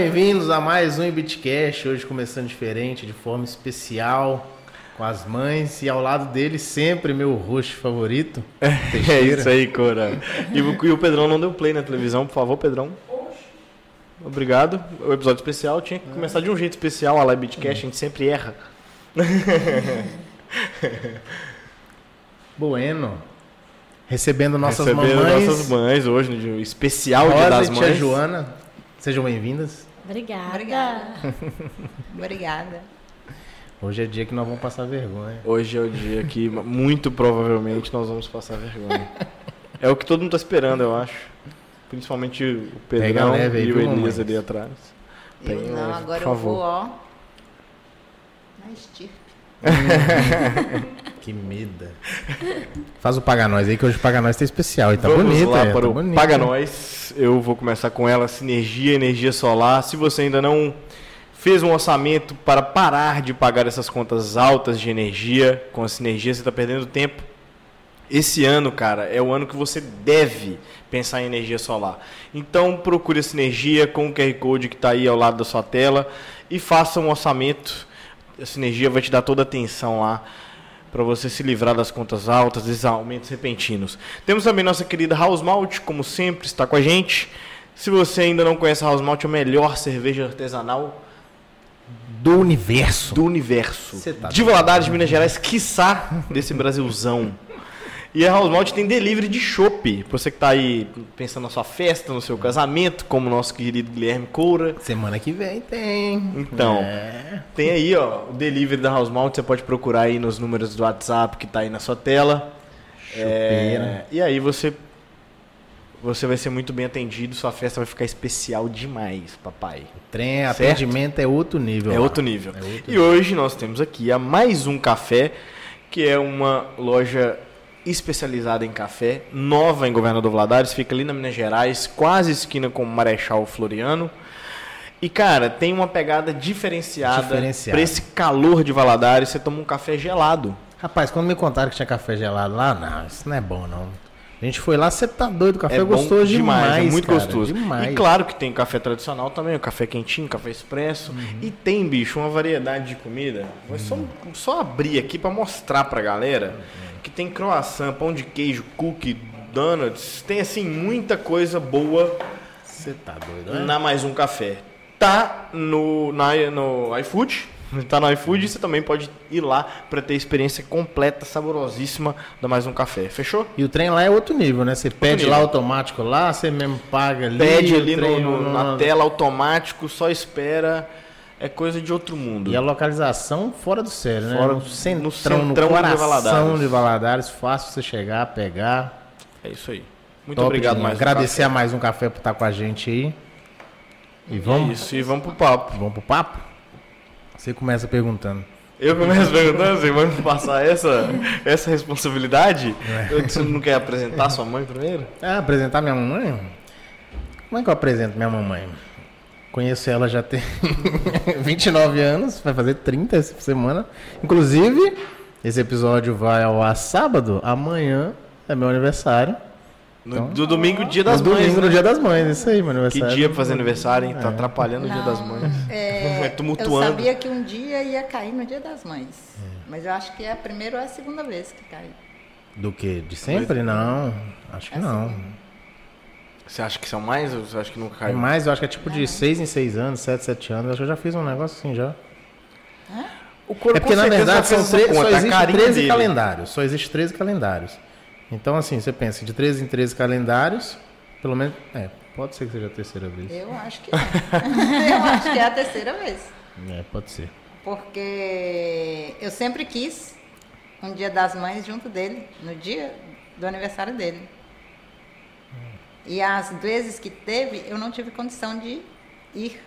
Bem-vindos a mais um Bitcast, hoje começando diferente, de forma especial, com as mães e ao lado dele sempre meu rosto favorito, É isso aí, Cora. E, o- e o Pedrão não deu play na televisão, por favor, Pedrão. Obrigado. O episódio especial tinha que começar de um jeito especial, a Live Bitcast, a gente sempre erra. Bueno, recebendo nossas Recebendo mamães, nossas mães hoje, no dia especial Dia Rosa das e tia Mães. Joana, sejam bem-vindas. Obrigada. Obrigada. Obrigada. Hoje é dia que nós vamos passar vergonha. Hoje é o dia que muito provavelmente nós vamos passar vergonha. É o que todo mundo tá esperando, eu acho. Principalmente o Pedrão leve e o Elias ali atrás. Eu não, leve, agora eu favor. vou, ó. Na estirpe. Que medo. Faz o Paga Nós aí, que hoje o Paga Nós tá especial e tá Vamos bonito. lá é, para tá o bonito. Paga Nós. Eu vou começar com ela, Sinergia, Energia Solar. Se você ainda não fez um orçamento para parar de pagar essas contas altas de energia, com a Sinergia você está perdendo tempo. Esse ano, cara, é o ano que você deve pensar em energia solar. Então procure a Sinergia com o QR Code que está aí ao lado da sua tela e faça um orçamento. A Sinergia vai te dar toda a atenção lá para você se livrar das contas altas, desses aumentos repentinos. Temos também nossa querida House Malt, como sempre, está com a gente. Se você ainda não conhece a House Malt, é a melhor cerveja artesanal Do universo. do universo. Tá de Valadares, de Minas Gerais, quiçá desse Brasilzão. E a House Malt tem delivery de chopp. Você que tá aí pensando na sua festa, no seu casamento, como o nosso querido Guilherme Coura. Semana que vem tem. Então, É. tem aí, ó, o delivery da House Malt, você pode procurar aí nos números do WhatsApp que tá aí na sua tela. É, e aí você você vai ser muito bem atendido, sua festa vai ficar especial demais, papai. Trem, Certo? atendimento é outro nível. É lá. outro nível. É outro E hoje nós temos aqui a mais um café, que é uma loja especializada em café, nova em Governador Valadares, fica ali na Minas Gerais, quase esquina com o Marechal Floriano. E cara, tem uma pegada diferenciada, para esse calor de Valadares, você toma um café gelado. Rapaz, quando me contaram que tinha café gelado lá, não, isso não é bom, não. A gente foi lá, você tá doido, o café é, bom gostoso demais, é muito cara, gostoso. Demais. E claro que tem café tradicional também, o café quentinho, café expresso. Uhum. E tem, bicho, uma variedade de comida. Vou só, só abrir aqui pra mostrar pra galera Uhum. Que tem croissant, pão de queijo, cookie, donuts. Tem, assim, muita coisa boa Você tá doido, né? na Mais Um Café. Tá no, na, no iFood. Tá no iFood e você também pode ir lá pra ter a experiência completa, saborosíssima da Mais Um Café. Fechou? E o trem lá é outro nível, né? Você pede nível. lá automático lá, você mesmo paga ali. pede ali no- no- na tela automático, só espera. É coisa de outro mundo. E a localização fora do sério, né? Fora- no centrão, no no, centrão de coração Valadares. de Valadares. Fácil você chegar, pegar. É isso aí. Muito Top obrigado mais um Agradecer a café. mais um café por estar com a gente aí. E É vamos, isso, e vamos pro papo. vamos pro papo? Você começa perguntando. Eu começo perguntando, você vai me passar essa, essa responsabilidade? É. Eu- Você não quer apresentar sua mãe primeiro? Ah, apresentar minha mamãe? Como é que eu apresento minha mamãe? Conheço ela já tem 29 anos, vai fazer 30 essa semana. Inclusive, esse episódio vai ao ar sábado, amanhã é meu aniversário. No, do domingo, dia das no mães. domingo, né? no dia das mães, isso aí, meu Que aniversário. dia pra fazer aniversário, hein? Tá atrapalhando o dia das Não, mães. É, Tumultuando. Eu sabia que um dia ia cair no dia das mães. Mas eu acho que é a primeira ou a segunda vez que cai. Do que? De sempre? Não, acho que É não. Você acha que são mais ou você acha que nunca É caiu? mais, eu acho que é tipo de 6 em 6 anos, 7, 7 anos. Acho que eu já fiz um negócio assim já. O corpo É porque na verdade são tre- só conta, a existe carinha 13 dele. calendários. Só existe 13 calendários. Então, assim, você pensa, de 13 em 13 calendários, pelo menos. É, pode ser que seja a terceira vez. Eu acho que é. eu acho que é a terceira vez. É, pode ser. Porque eu sempre quis um dia das mães junto dele, no dia do aniversário dele. E as vezes que teve, eu não tive condição de ir.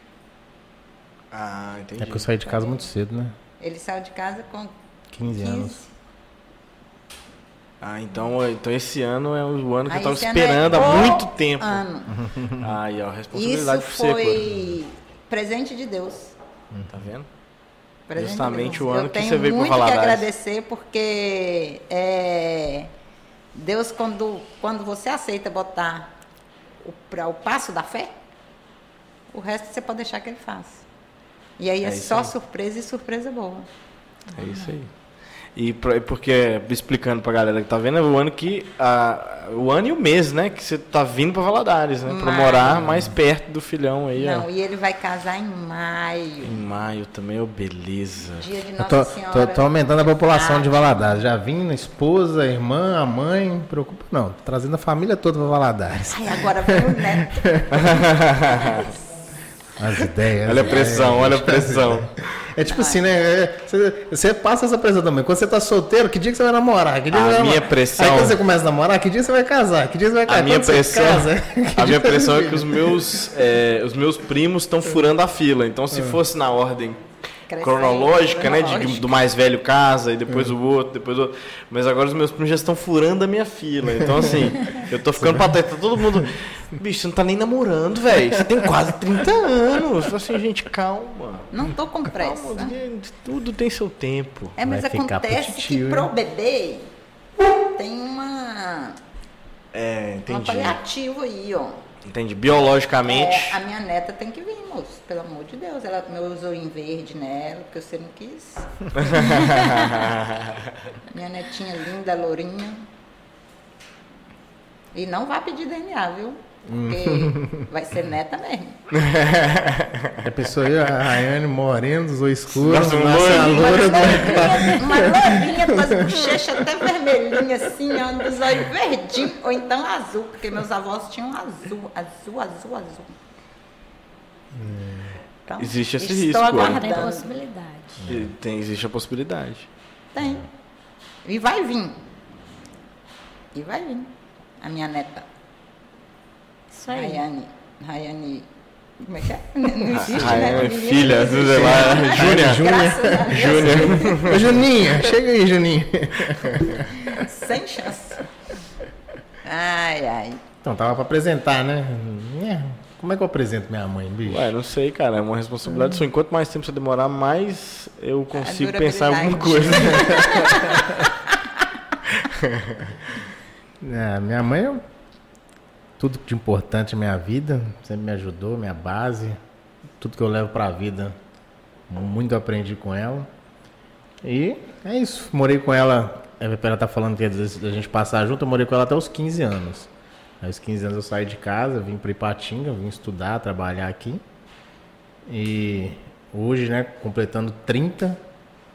Ah, entendi. É porque eu saí de casa muito cedo, né? Ele saiu de casa com 15 15. anos. Ah, então, então esse ano é o ano que Aí eu tava esse ano é esperando há o muito tempo. Ano. Aí, ó, Isso responsabilidade você, Cor. foi presente de Deus. Tá vendo? Presente de Justamente Deus. o ano eu que tenho você veio pro muito que Valadares. agradecer porque é, Deus quando quando você aceita botar o, pra, o passo da fé, O resto você pode deixar que ele faça. E aí é, É só aí. surpresa e surpresa boa. É isso aí. E pra- porque, explicando pra galera que tá vendo, é o ano que. A, o ano e o mês, né? Que você tá vindo pra Valadares, né? Pra Maio. morar mais perto do filhão aí, ó. Não, e ele vai casar em maio. Em maio também, ô beleza. Dia de Nossa tô, Senhora. tô- tô aumentando a população de Valadares. Já vim, a esposa, a irmã, a mãe, não preocupa não. Tô trazendo a família toda para Valadares. Ai, agora vem o neto. As ideias. Olha a né? pressão, olha a pressão. É tipo assim, né? é, Você, você passa essa pressão também. Quando você tá solteiro, que dia que você vai namorar? Que dia A minha namorar? pressão- Aí quando você começa a namorar, que dia você vai casar? Que dia você vai casar? A minha Quando pressão, casa, a minha pressão é que os meus, é, os meus primos estão furando a fila. Então, se fosse na ordem cronológica, né, de- cronológica. do mais velho casa e depois o outro, depois o outro. Mas agora os meus primos já estão furando a minha fila. Então, assim, eu tô ficando pra trás. Tá todo mundo. Bicho, você não tá nem namorando, velho. Você tem quase 30 anos. Assim, gente, calma. Não tô com pressa. Calma, gente, tudo tem seu tempo. É, mas Vai acontece que pro bebê tem uma, É, entendi. paliativa aí, ó. Entendi. Biologicamente. É, a minha neta tem que vir, moço. Pelo amor de Deus. Ela meu usou em verde nela, porque você não quis. minha netinha linda, lourinha. E não vai pedir DNA, viu? Porque vai ser neta mesmo. A pessoa aí, a Rayane morena, dos olhos escuros, Nossa, nasce a loiro. loura. Uma lourinha com as bochechas até vermelhinhas, assim, ó, dos olhos verdinhos, ou então azul, porque meus avós tinham azul, azul, azul, azul. Então, Existe esse estou risco, é. Tem aguardando. possibilidade. E Tem, existe a possibilidade. Tem. E vai vir. E vai vir. A minha neta, Isso aí. Rayane. Rayane. Como é que é? Não existe, Ah, né? é filha, não sei lá, existe. Júnia. Graças a Deus. Júnior. Ô, Juninha, chega aí, Juninha. Sem chance. Ai, ai. Então, tava pra apresentar, né? É, Como é que eu apresento minha mãe, bicho? Ué, não sei, cara. É uma responsabilidade sua. Enquanto mais tempo você demorar, mais eu consigo pensar em alguma coisa. É, minha mãe é tudo de importante na minha vida, sempre me ajudou, minha base, tudo que eu levo pra vida, muito aprendi com ela. E é isso, morei com ela, a ela tá falando que a gente passar junto, eu morei com ela até os 15 anos. Aos 15 anos eu saí de casa, vim para Ipatinga, vim estudar, trabalhar aqui. E hoje, né, completando 30,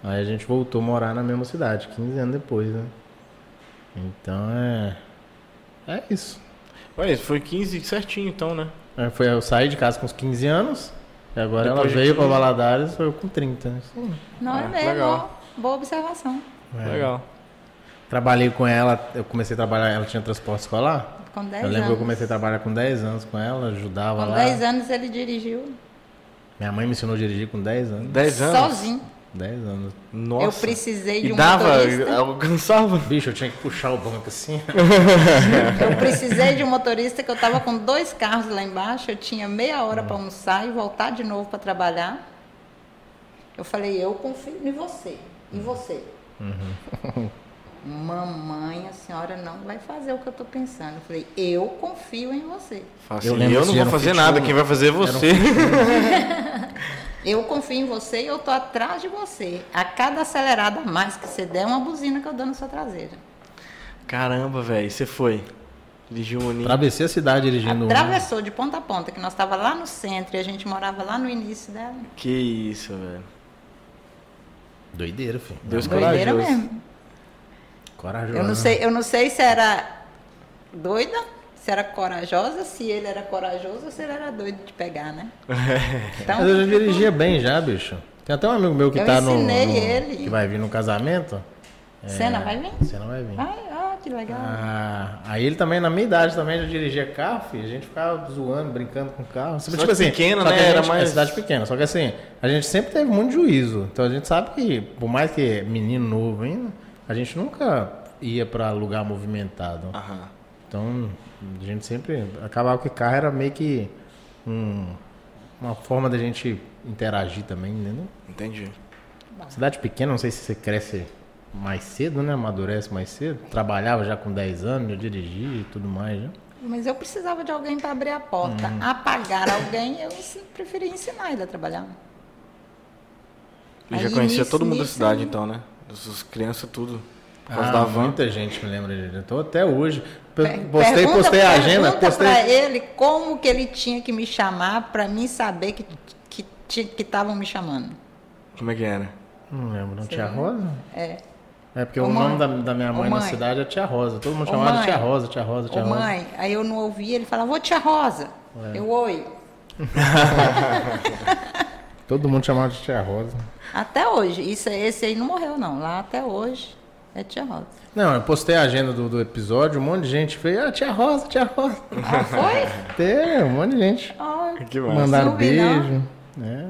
aí a gente voltou a morar na mesma cidade, 15 anos depois, né? Então é. É isso. Ué, foi 15 certinho, então, né? Aí Foi, eu saí de casa com uns 15 anos, e agora Depois de ela veio 15. para Valadares, foi eu com 30. Sim. Não Ah, é mesmo? legal. ó. Boa observação. É. Legal. Trabalhei com ela, eu comecei a trabalhar, ela tinha transporte escolar. Com 10 eu lembro anos. que eu comecei a trabalhar com 10 anos com ela, ajudava Com lá. 10 anos ele dirigiu Minha mãe me ensinou a dirigir com 10 anos. 10 anos? sozinho. 10 anos. Nossa. Eu precisei de E um dava, motorista. alcançava. Bicho, eu tinha que puxar o banco assim. Eu precisei de um motorista que eu estava com dois carros lá embaixo, eu tinha meia hora para almoçar e voltar de novo para trabalhar. Eu falei, eu confio em você. E você? Mamãe, a senhora não vai fazer o que eu estou pensando. Eu falei, eu confio em você. Assim, Eu eu, lembro não vou fazer nada, quem vai fazer é você. Eu confio em você e eu tô atrás de você. A cada acelerada a mais que você der, é uma buzina que eu dou na sua traseira. Caramba, velho, você foi. Dirigiu Uninho. Atravessei a cidade dirigindo. Atravessou de ponta a ponta, que nós estava lá no centro e a gente morava lá no início dela. Que isso, velho. Doideira, filho. Deus Doideira corajoso. mesmo. Corajoso. Eu não sei, eu não sei se era doida, se era corajosa, se ele era corajoso ou se ele era doido de pegar, né? Então, Mas eu já dirigia bem já, bicho. Tem até um amigo meu que Eu tá no, no- ele. Que vai vir no casamento. Cena vai vir? Cena vai vir. Ai, ah, que legal. Ah, aí ele também, na minha idade, também já dirigia carro, filho. A gente ficava zoando, brincando com o carro. Tipo Cidade pequena, né? a Era gente- mais- É cidade pequena. Só que assim, a gente sempre teve muito juízo. Então a gente sabe que, por mais que é menino novo ainda, a gente nunca ia pra lugar movimentado. Aham. Então, a gente sempre. Acabava que carro era meio que um- uma forma da gente interagir também, entendeu? Entendi. Cidade pequena, não sei se você cresce mais cedo, né? Amadurece mais cedo. Trabalhava já com 10 anos, já dirigia e tudo mais, né? Mas eu precisava de alguém para abrir a porta. Uhum. Apagar alguém, eu preferia ensinar ele a trabalhar. Eu já conhecia todo mundo da cidade, então, né? As crianças, tudo. Por causa Ah, da van. muita gente me lembra dele. Tô até hoje. Postei, pergunta- postei a agenda, pergunta postei. pra ele como que ele tinha que me chamar para mim saber que que estavam me chamando. Como é que era? Não lembro, não. Tia lembra? Rosa? É. É porque Ô, o mãe. nome da, da minha Ô, mãe, na mãe. cidade é Tia Rosa. Todo mundo Ô, chamava de mãe. Tia Rosa, Tia Rosa, Tia Ô, Rosa. mãe, aí eu não ouvia, ele falava, ô tia Rosa. É. Eu, oi. Todo mundo chamava de Tia Rosa. Até hoje. Isso, esse aí não morreu, não. Lá até hoje é tia Rosa. Não, eu postei a agenda do, do episódio, um monte de gente fez, ah, Tia Rosa, Tia Rosa. Ah, foi? Teve, um monte de gente. Ai, Que massa. Mandaram Não vi, não. beijo. É.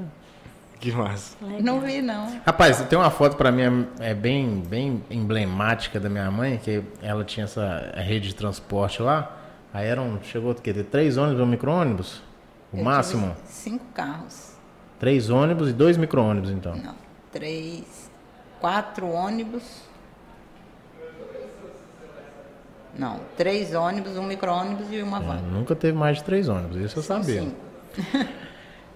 Que massa. não vi, não. Rapaz, tem uma foto pra mim é bem, bem emblemática da minha mãe, que ela tinha essa rede de transporte lá. Aí eram, chegou o quê? Três ônibus ou micro-ônibus? O Eu máximo? tive Cinco carros. Três ônibus e dois micro-ônibus, então. Não, três, quatro ônibus. Não, três ônibus, um micro-ônibus e uma van. Nunca teve mais de três ônibus, isso eu sabia. cinco.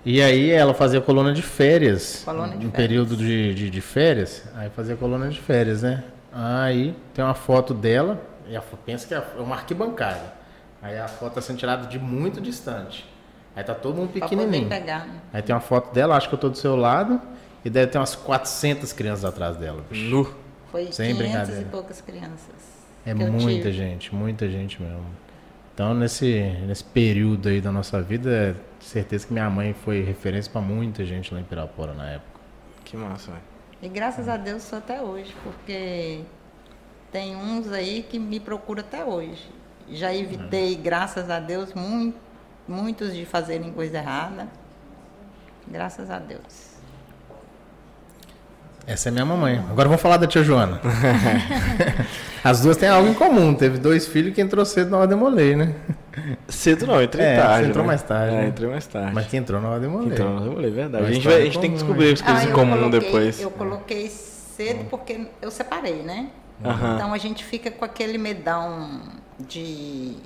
E aí ela fazia coluna de férias. Coluna de em férias. período de, de, de férias. Aí fazia coluna de férias, né? Aí tem uma foto dela. E a, pensa que é uma arquibancada. Aí a foto está sendo tirada de muito distante. Aí tá todo mundo pequenininho. pegar. né? Aí tem uma foto dela, acho que eu tô do seu lado. E deve ter umas 400 crianças atrás dela. bicho. Nu. Foi Sem 500 brincadeira. e poucas crianças. É muita tive. gente, muita gente mesmo. Então, nesse, nesse período aí da nossa vida, é certeza que minha mãe foi referência para muita gente lá em Pirapora na época. Que massa, velho. E graças a Deus sou até hoje, porque tem uns aí que me procuram até hoje. Já evitei, graças a Deus, mui- muitos de fazerem coisa errada. Graças a Deus. Essa é minha mamãe. Agora vamos falar da tia Joana. As duas têm algo em comum. Teve dois filhos que entrou cedo na Ordem Molei, né? Cedo não, entrei É, tarde. você entrou né? mais tarde, É, né? entrei mais tarde. Mas que entrou na Ordem Molei. Então, eu falei, verdade. Uma A gente, vai, a gente tem que descobrir as coisas Ah, em comum coloquei- depois. Eu coloquei cedo porque eu separei, né? Então a gente fica com aquele medão de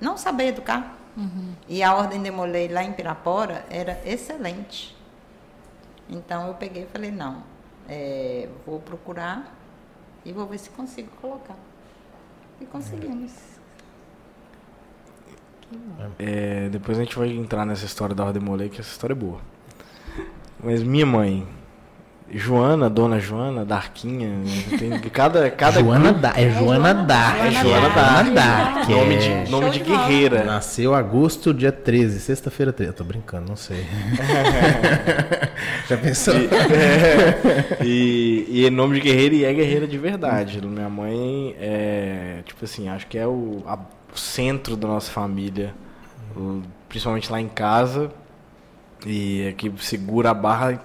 não saber educar. E a ordem de Molei lá em Pirapora era excelente. Então eu peguei e falei, não, é, vou procurar e vou ver se consigo colocar. E conseguimos. É, depois a gente vai entrar nessa história da Ordem Molei, que essa história é boa. Mas minha mãe, Joana, Dona Joana, Darquinha, tem cada, cada Joana grupo- Dá. É Joana Dá. É Joana Joana. Dá. que nome é- de, nome Show de guerreira. Nasceu agosto, dia 13, sexta-feira 13. Eu tô brincando, não sei. Já pensou? É, e, e é nome de guerreira e é guerreira de verdade. Minha mãe é, tipo assim, acho que é o, a- o centro da nossa família, o- principalmente lá em casa. E é que segura a barra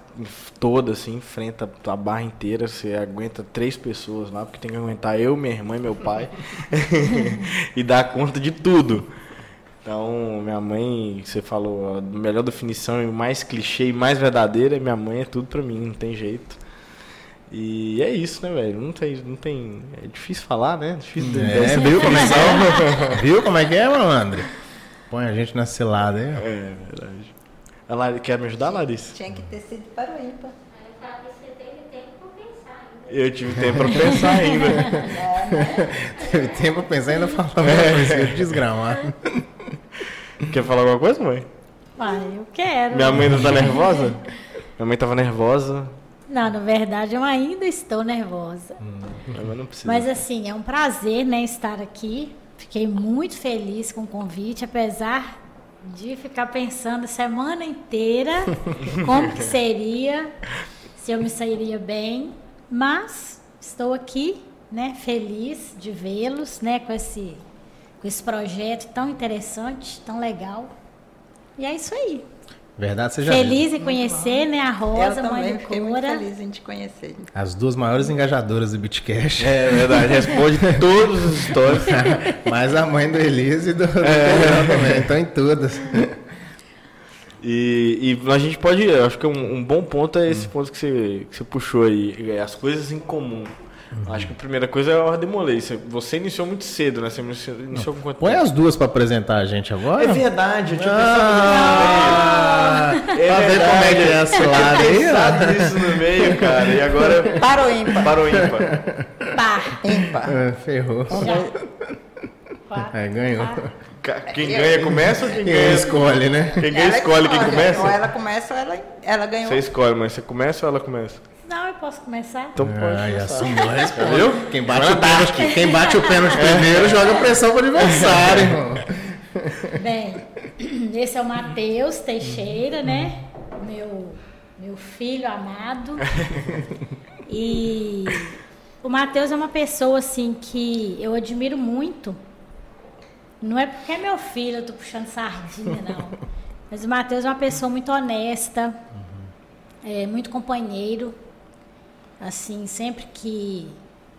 toda, assim, enfrenta a barra inteira. Você aguenta três pessoas lá, porque tem que aguentar eu, minha irmã e meu pai. e dar conta de tudo. Então, minha mãe, você falou, a melhor definição e mais clichê e mais verdadeira, minha mãe é tudo pra mim, não tem jeito. E é isso, né, velho? Não tem, não tem. É difícil falar, né? Difícil É, viu como é que é? Viu como é que é, malandro? Põe a gente na aí. ó. É, verdade. A Lari, quer me ajudar, Larissa? Tinha que ter sido para o ímpar. Eu tive tempo pra pensar ainda. Teve tempo pra pensar e ainda falar uma coisa desgramado. Quer falar alguma coisa, mãe? Pai, eu quero. Minha mãe não tá nervosa? Minha mãe tava nervosa, Não, na verdade eu ainda estou nervosa. mas não precisa. Mas assim, é um prazer, né, estar aqui. Fiquei muito feliz com o convite, apesar de ficar pensando a semana inteira como que seria, se eu me sairia bem. Mas estou aqui, né, feliz de vê-los, né, com esse, com esse projeto tão interessante, tão legal. E é isso aí. Verdade, você já Feliz em conhecer, né, a Rosa, também mãe do Cora. feliz em te conhecer. viu. As duas maiores engajadoras do Bitcash. É verdade, responde todas as histórias. Mais a mãe do Elise e do, do Pedrão também. Estão em todas. E, e a gente pode, eu acho que um, um bom ponto é esse ponto que você, que você puxou aí, é as coisas em comum. Acho que a primeira coisa é a ordem molei. Você- Você iniciou muito cedo, né? Você iniciou, iniciou com quanto Põe tempo? as duas pra apresentar a gente agora. É verdade, eu tinha Ah, pensado no meio. tá vendo como é que é esse lado aí? pensado nisso no meio, cara. E agora Para o ímpar. parou ímpar. Par. Ímpar. Ah, ferrou. Quatro. É, ganhou. Ca- Quem ganha começa ou quem Quem ganha? escolhe, né? Quem ganha Ela escolhe quem Ou começa? ela começa ou ela, ela ganhou. Você escolhe, mas você começa ou ela começa? Não, eu posso começar? Então pode Ai, começar. assumiu a resposta. Viu? Quem bate, o pênalti, quem bate o pênalti primeiro joga pressão pro adversário, irmão. Bem, esse é o Matheus Teixeira, né? Meu, meu filho amado. E o Matheus é uma pessoa assim que eu admiro muito. Não é porque é meu filho, eu tô puxando sardinha, não. Mas o Matheus é uma pessoa muito honesta, é, muito companheiro. Assim, sempre que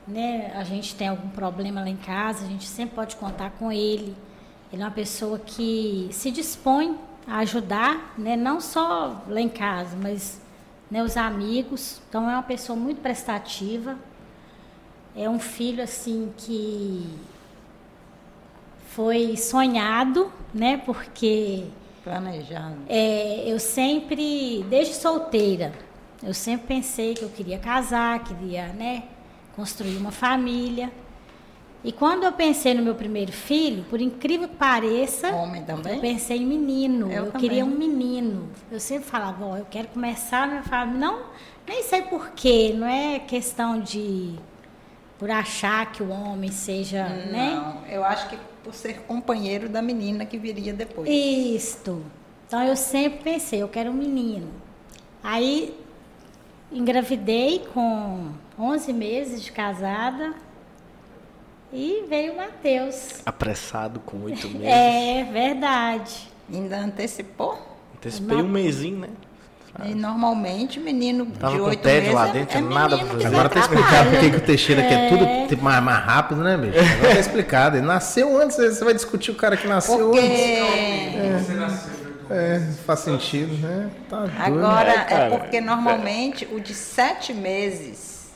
né, a gente tem algum problema lá em casa, a gente sempre pode contar com ele. Ele é uma pessoa que se dispõe a ajudar, né, não só lá em casa, mas né, os amigos. Então é uma pessoa muito prestativa. É um filho assim que foi sonhado, né? Porque Planejado. é, eu sempre, desde solteira, eu sempre pensei que eu queria casar, queria, né, construir uma família. E quando eu pensei no meu primeiro filho, por incrível que pareça, Homem também? eu pensei em menino. Eu Eu, queria um menino. Eu sempre falava, ó, eu quero começar a minha família. Não, nem sei porquê, não é questão de por achar que o homem seja, né? Não, eu acho que por ser companheiro da menina que viria depois. Isto. Então eu sempre pensei, eu quero um menino. Aí engravidei com 11 meses de casada e veio o Matheus. Apressado com oito meses. É verdade. Ainda antecipou. Antecipei um mêsinho, né? E normalmente menino Tava de com oito tédio meses lá é- dentro, é tinha nada pra que fazer. Agora tá explicado por que o Teixeira quer tudo É. tipo, mais, mais rápido, né, bicho? Agora tá explicado. Ele nasceu antes, você vai discutir o cara que nasceu Porque antes. É, faz sentido, né? Tá doido. agora É, cara. é porque normalmente o de sete meses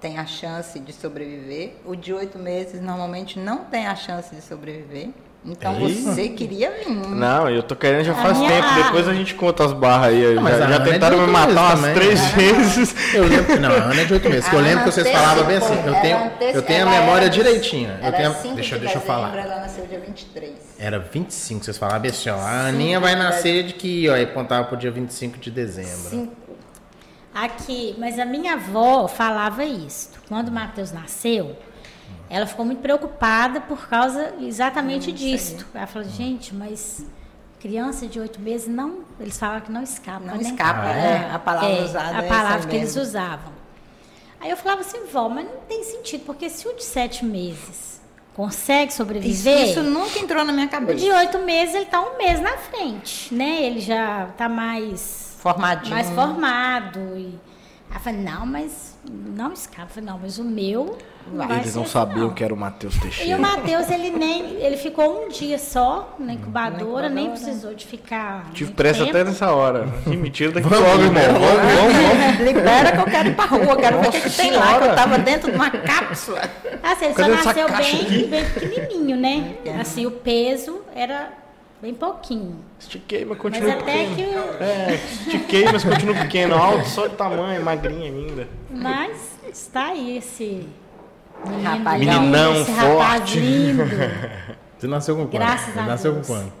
tem a chance de sobreviver, o de oito meses normalmente não tem a chance de sobreviver. Então Ei. você queria vir. Não, eu tô querendo já A faz tempo. Depois a gente conta as barras aí. mas já a já é tentaram me matar umas também. três vezes. Eu lembro, não, a Ana é de oito meses. que eu A lembro que vocês falavam bem assim. Eu tenho, anteci- eu tenho a memória era- direitinha. Eu Era tenho, 5 deixa, de deixa eu falar. Ela nasceu dia 23. Era 25, vocês falavam bem assim, ó. A Aninha vai nascer de que, ó, e apontava pro dia 25 de dezembro. Cinco. Aqui, mas a minha avó falava isso. Quando o Matheus nasceu, ela ficou muito preocupada por causa exatamente disto. Ela falou, gente, mas criança de oito meses não. Eles falavam que não escapa. Não né? escapa, Ah, né? A palavra É, usada A é palavra essa que eles mesmo. usavam. Aí eu falava assim, vó, mas não tem sentido, porque se o de sete meses consegue Isso, sobreviver. isso nunca entrou na minha O cabeça. de oito meses ele tá um mês na frente, né? Ele já tá mais Formadinho. mais formado. E... Aí eu falei, não, mas não escapa. Eu falei, não, mas o meu. Não Eles não assim, sabiam não. que era o Matheus E o Teixeira. Matheus, ele nem. Ele ficou um dia só na incubadora, Na nem incubadora. precisou de ficar. Tive pressa tempo. até nessa hora. Que mentira daqui Vamos, logo, irmão. Vamos, vamos, vamos. Libera que eu quero ir pra rua, quero ver o que, que tem lá, que eu tava dentro de uma cápsula. Assim, ele Cadê só nasceu bem, aqui? bem pequenininho, né? Assim, o peso era bem pouquinho. Estiquei, mas Mas continua até pequeno. que. É, estiquei, mas continua pequeno. Alto, só de tamanho, magrinha ainda. Mas está aí esse. Menino, Rapaz, Meninão esse rapaz forte. lindo. Você nasceu com quanto? Graças Você a nasceu Deus. com quanto?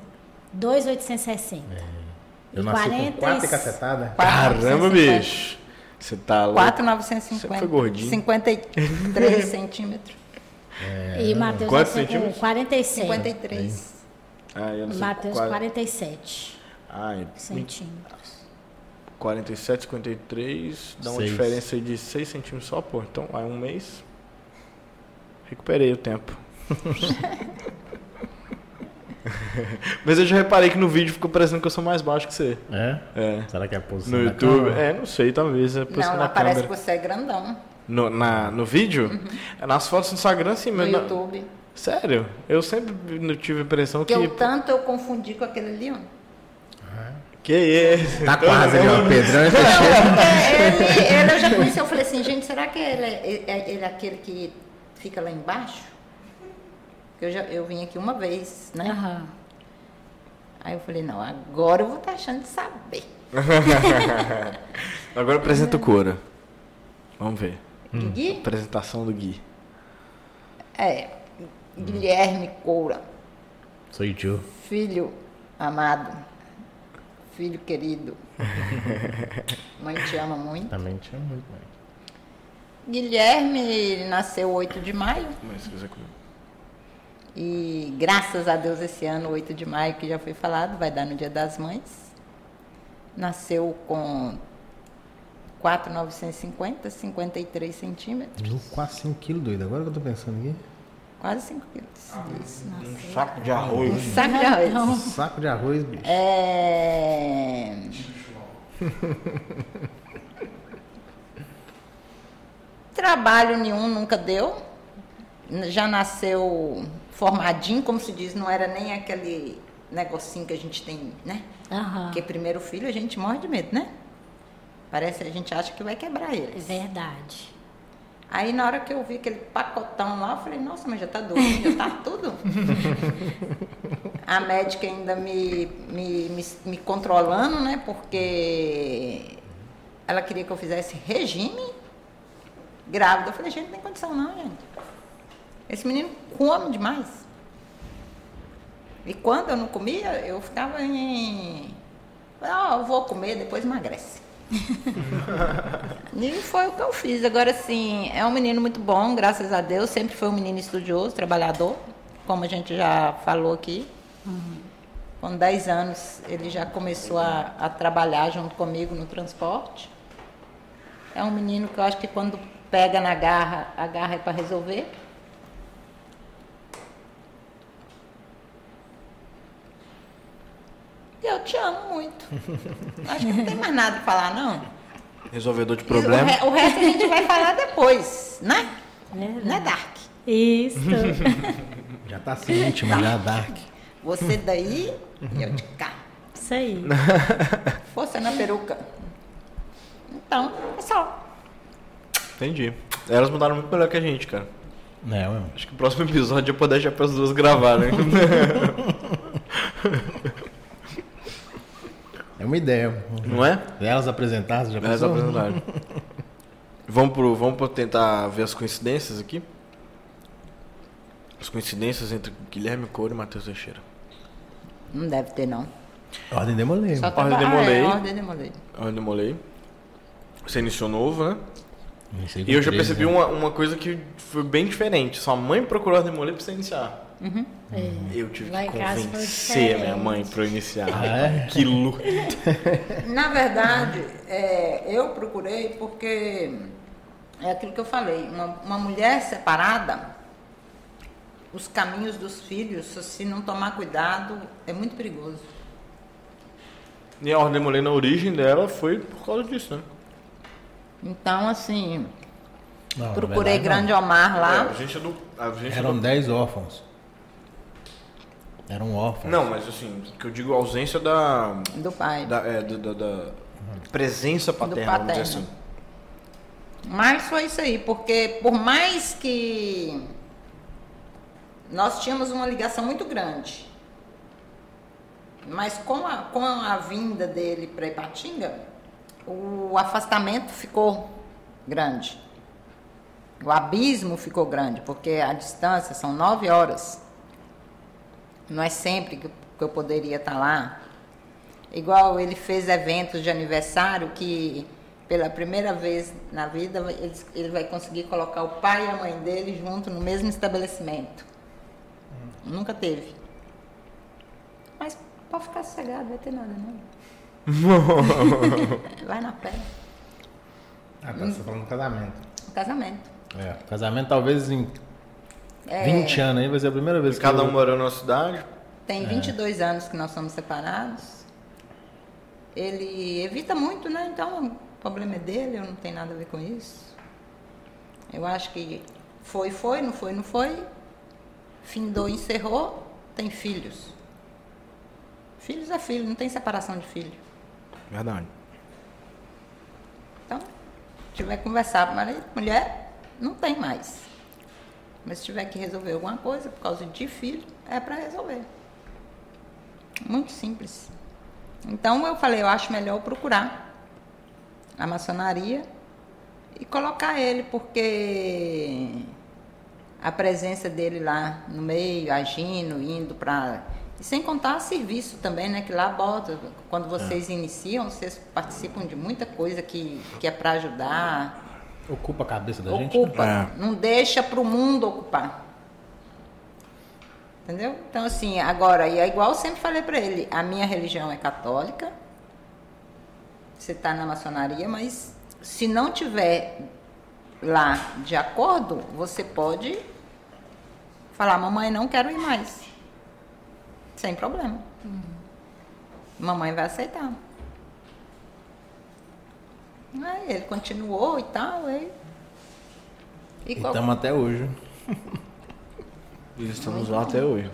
2,860. Eu nasci com 40 quatro e e- cacetada. Caramba, 4,950. bicho. Você tá louco. 4,950. Você foi gordinho. 53 centímetros. E o Matheus Quantos nasceu com centímetros? 47. 53. Ah, eu não sei. Matheus, qual- 47 Ah, é centímetros. 47, 53. Dá uma Seis. diferença aí de 6 centímetros só, pô. Então, aí um mês. Recuperei o tempo. Mas eu já reparei que no vídeo ficou parecendo que eu sou mais baixo que você. É? É. Será que é a posição No da YouTube. câmera? É, não sei, talvez. É a posição Não, lá parece câmera. que você é grandão. No, na, no vídeo? Nas fotos do Instagram, sim, No na- YouTube. Sério? Eu sempre tive a impressão Porque que. o tanto eu confundi com aquele ali, ó. Que isso? Tá quase ali, ó. Pedrão e Não, Teixeira. porque ele, ele eu já conheci, eu falei assim, gente, será que ele é, é- ele é aquele que fica lá embaixo? Porque Eu, já, eu vim aqui uma vez, né? Aham. Aí eu falei, não, agora eu vou estar achando de saber. Agora apresenta o Cora. Vamos ver. Gui? Apresentação do Gui. É, Guilherme Coura, Sou eu. filho amado, filho querido. Mãe te ama muito. Também tinha muito, né? Guilherme ele nasceu 8 de maio Mas se quiser comigo. e graças a Deus esse ano, 8 de maio, que já foi falado, vai dar no Dia das Mães. Nasceu com 4,950, 53 centímetros? Quase 5 quilos, doido. Agora que eu tô pensando aqui. Quase 5 quilos. Isso. Um saco de arroz. Um saco de arroz. Não. Saco de arroz, bicho. É... Trabalho nenhum nunca deu. Já nasceu formadinho, como se diz, não era nem aquele negocinho que a gente tem, né? Aham. Porque primeiro filho a gente morre de medo, né? Parece que a gente acha que vai quebrar É ele. verdade. Aí na hora que eu vi aquele pacotão lá, eu falei, nossa, mas já tá doido, já tá tudo. A médica ainda me, me, me, me controlando, né? Porque ela queria que eu fizesse regime grávida. Eu falei, gente, não tem condição não, gente. Esse menino come demais. E quando eu não comia, eu ficava em. Ah, eu vou comer, depois emagrece. E foi o que eu fiz. Agora, assim, é um menino muito bom, graças a Deus. Sempre foi um menino estudioso, trabalhador, como a gente já falou aqui. Com 10 anos, ele já começou a, a trabalhar junto comigo no transporte. É um menino que eu acho que quando pega na garra, a garra é para resolver. Eu te amo muito. Acho que não tem mais nada para falar, não. Resolvedor de O, problema. re- o resto a gente vai falar depois, né? Verdade. Né, Dark? Isso. Já tá assim, íntimo, já dark. Você daí e eu de cá. Isso aí. Força na peruca. Então, é só. Entendi. Elas mudaram muito melhor que a gente, cara. É. Acho que o próximo episódio eu vou deixar para as duas gravarem. Uma ideia. Não é? Elas apresentadas, já Elas pensou? apresentaram. Vamos, pro, vamos pro tentar ver as coincidências aqui? As coincidências entre Guilherme Couro e Matheus Teixeira. Não deve ter, não. Ordem demolei. Só Ordem traba- demolei. Ah, é, ordem demolei. Você iniciou novo, né? Iniciei E eu já 13, percebi né? uma, uma coisa que foi bem diferente. Sua mãe procurou a demolei pra você iniciar. É. Eu tive Lá que convencer a minha mãe pra eu iniciar. Ah, é? Que luta. Na verdade, é, eu procurei porque é aquilo que eu falei, uma, uma mulher separada, os caminhos dos filhos, se não tomar cuidado, é muito perigoso. E a Ordem Demolei na origem dela foi por causa disso, né? Então, assim, Não, procurei verdade, Grande Omar É, lá. a gente é do. A gente é Eram do- 10 órfãos. Eram órfãos. Não, mas assim, que eu digo ausência da. Do pai. da, é, da- da presença paterna, vamos dizer paterno. assim. Mas foi isso aí, porque por mais que nós tínhamos uma ligação muito grande, mas com a, com a vinda dele para Ipatinga, o afastamento ficou grande. O abismo ficou grande, porque a distância são nove horas. Não é sempre que eu poderia estar lá. Igual ele fez eventos de aniversário que pela primeira vez na vida ele, vai conseguir colocar o pai e a mãe dele junto no mesmo estabelecimento. Nunca teve. Mas pode ficar sossegado, não vai ter nada não. vai na pé. Ah, tá, você tá falando do casamento. Casamento. É, casamento talvez em É, 20 anos aí vai ser a primeira vez que Cada eu- um morando numa cidade. Tem 22 anos que nós somos separados. Ele evita muito, né? Então, o problema é dele, eu não tenho nada a ver com isso. Eu acho que foi, foi, não foi, não foi. Findou, encerrou, tem filhos. Filhos é filho, não tem separação de filho. Verdade. Então, tiver que conversar com marido, mulher, não tem mais. Mas se tiver que resolver alguma coisa por causa de filho, é para resolver. Muito simples. Então eu falei, eu acho melhor procurar a maçonaria e colocar ele, porque a presença dele lá no meio, agindo, indo para. E sem contar serviço também, né? Que lá bota. Quando vocês iniciam, vocês participam de muita coisa que, que é para ajudar. Ocupa a cabeça da gente. né? Ocupa. né? Não deixa para o mundo ocupar. Entendeu? Então, assim, agora, e é igual eu sempre falei para ele: a minha religião é católica. Você está na maçonaria, mas se não tiver lá de acordo, você pode falar: mamãe, não quero ir mais. Sem problema. Mamãe vai aceitar. Aí ele continuou e tal. Aí... E E qual- estamos até hoje. E estamos lá até hoje.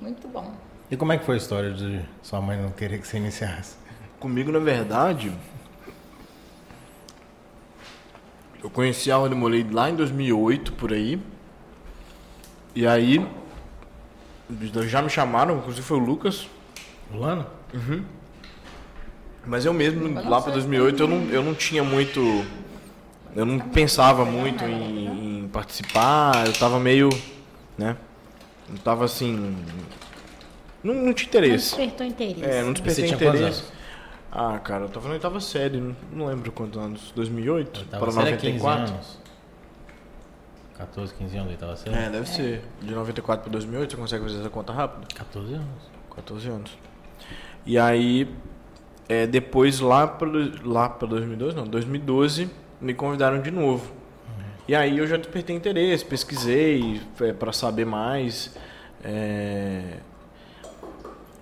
Muito bom. E como é que foi a história de sua mãe não querer que você iniciasse? Comigo, na verdade, eu conheci a Ordem Molei lá em 2008, por aí. E aí, já me chamaram, inclusive foi o Lucas. Lana? Mas eu mesmo, lá não para sei. 2008, eu não, eu não tinha muito... Eu não pensava muito em, em participar, eu tava meio, né? Não tava assim... Não, não tinha Não interesse. despertou interesse. É, não Você despertei tinha quantos interesse. anos? Ah, cara, eu tava falando oitava série, não, não lembro quantos anos. 2008? Oitava para série é 15 94? anos. 14, 15 anos, oitava série? É, deve ser. De 94 para 2008, você consegue fazer essa conta rápida? 14 anos. 14 anos. E aí, é, depois lá para lá pra 2012, não, 2012, me convidaram de novo. E aí eu já despertei interesse, pesquisei é, para saber mais. é,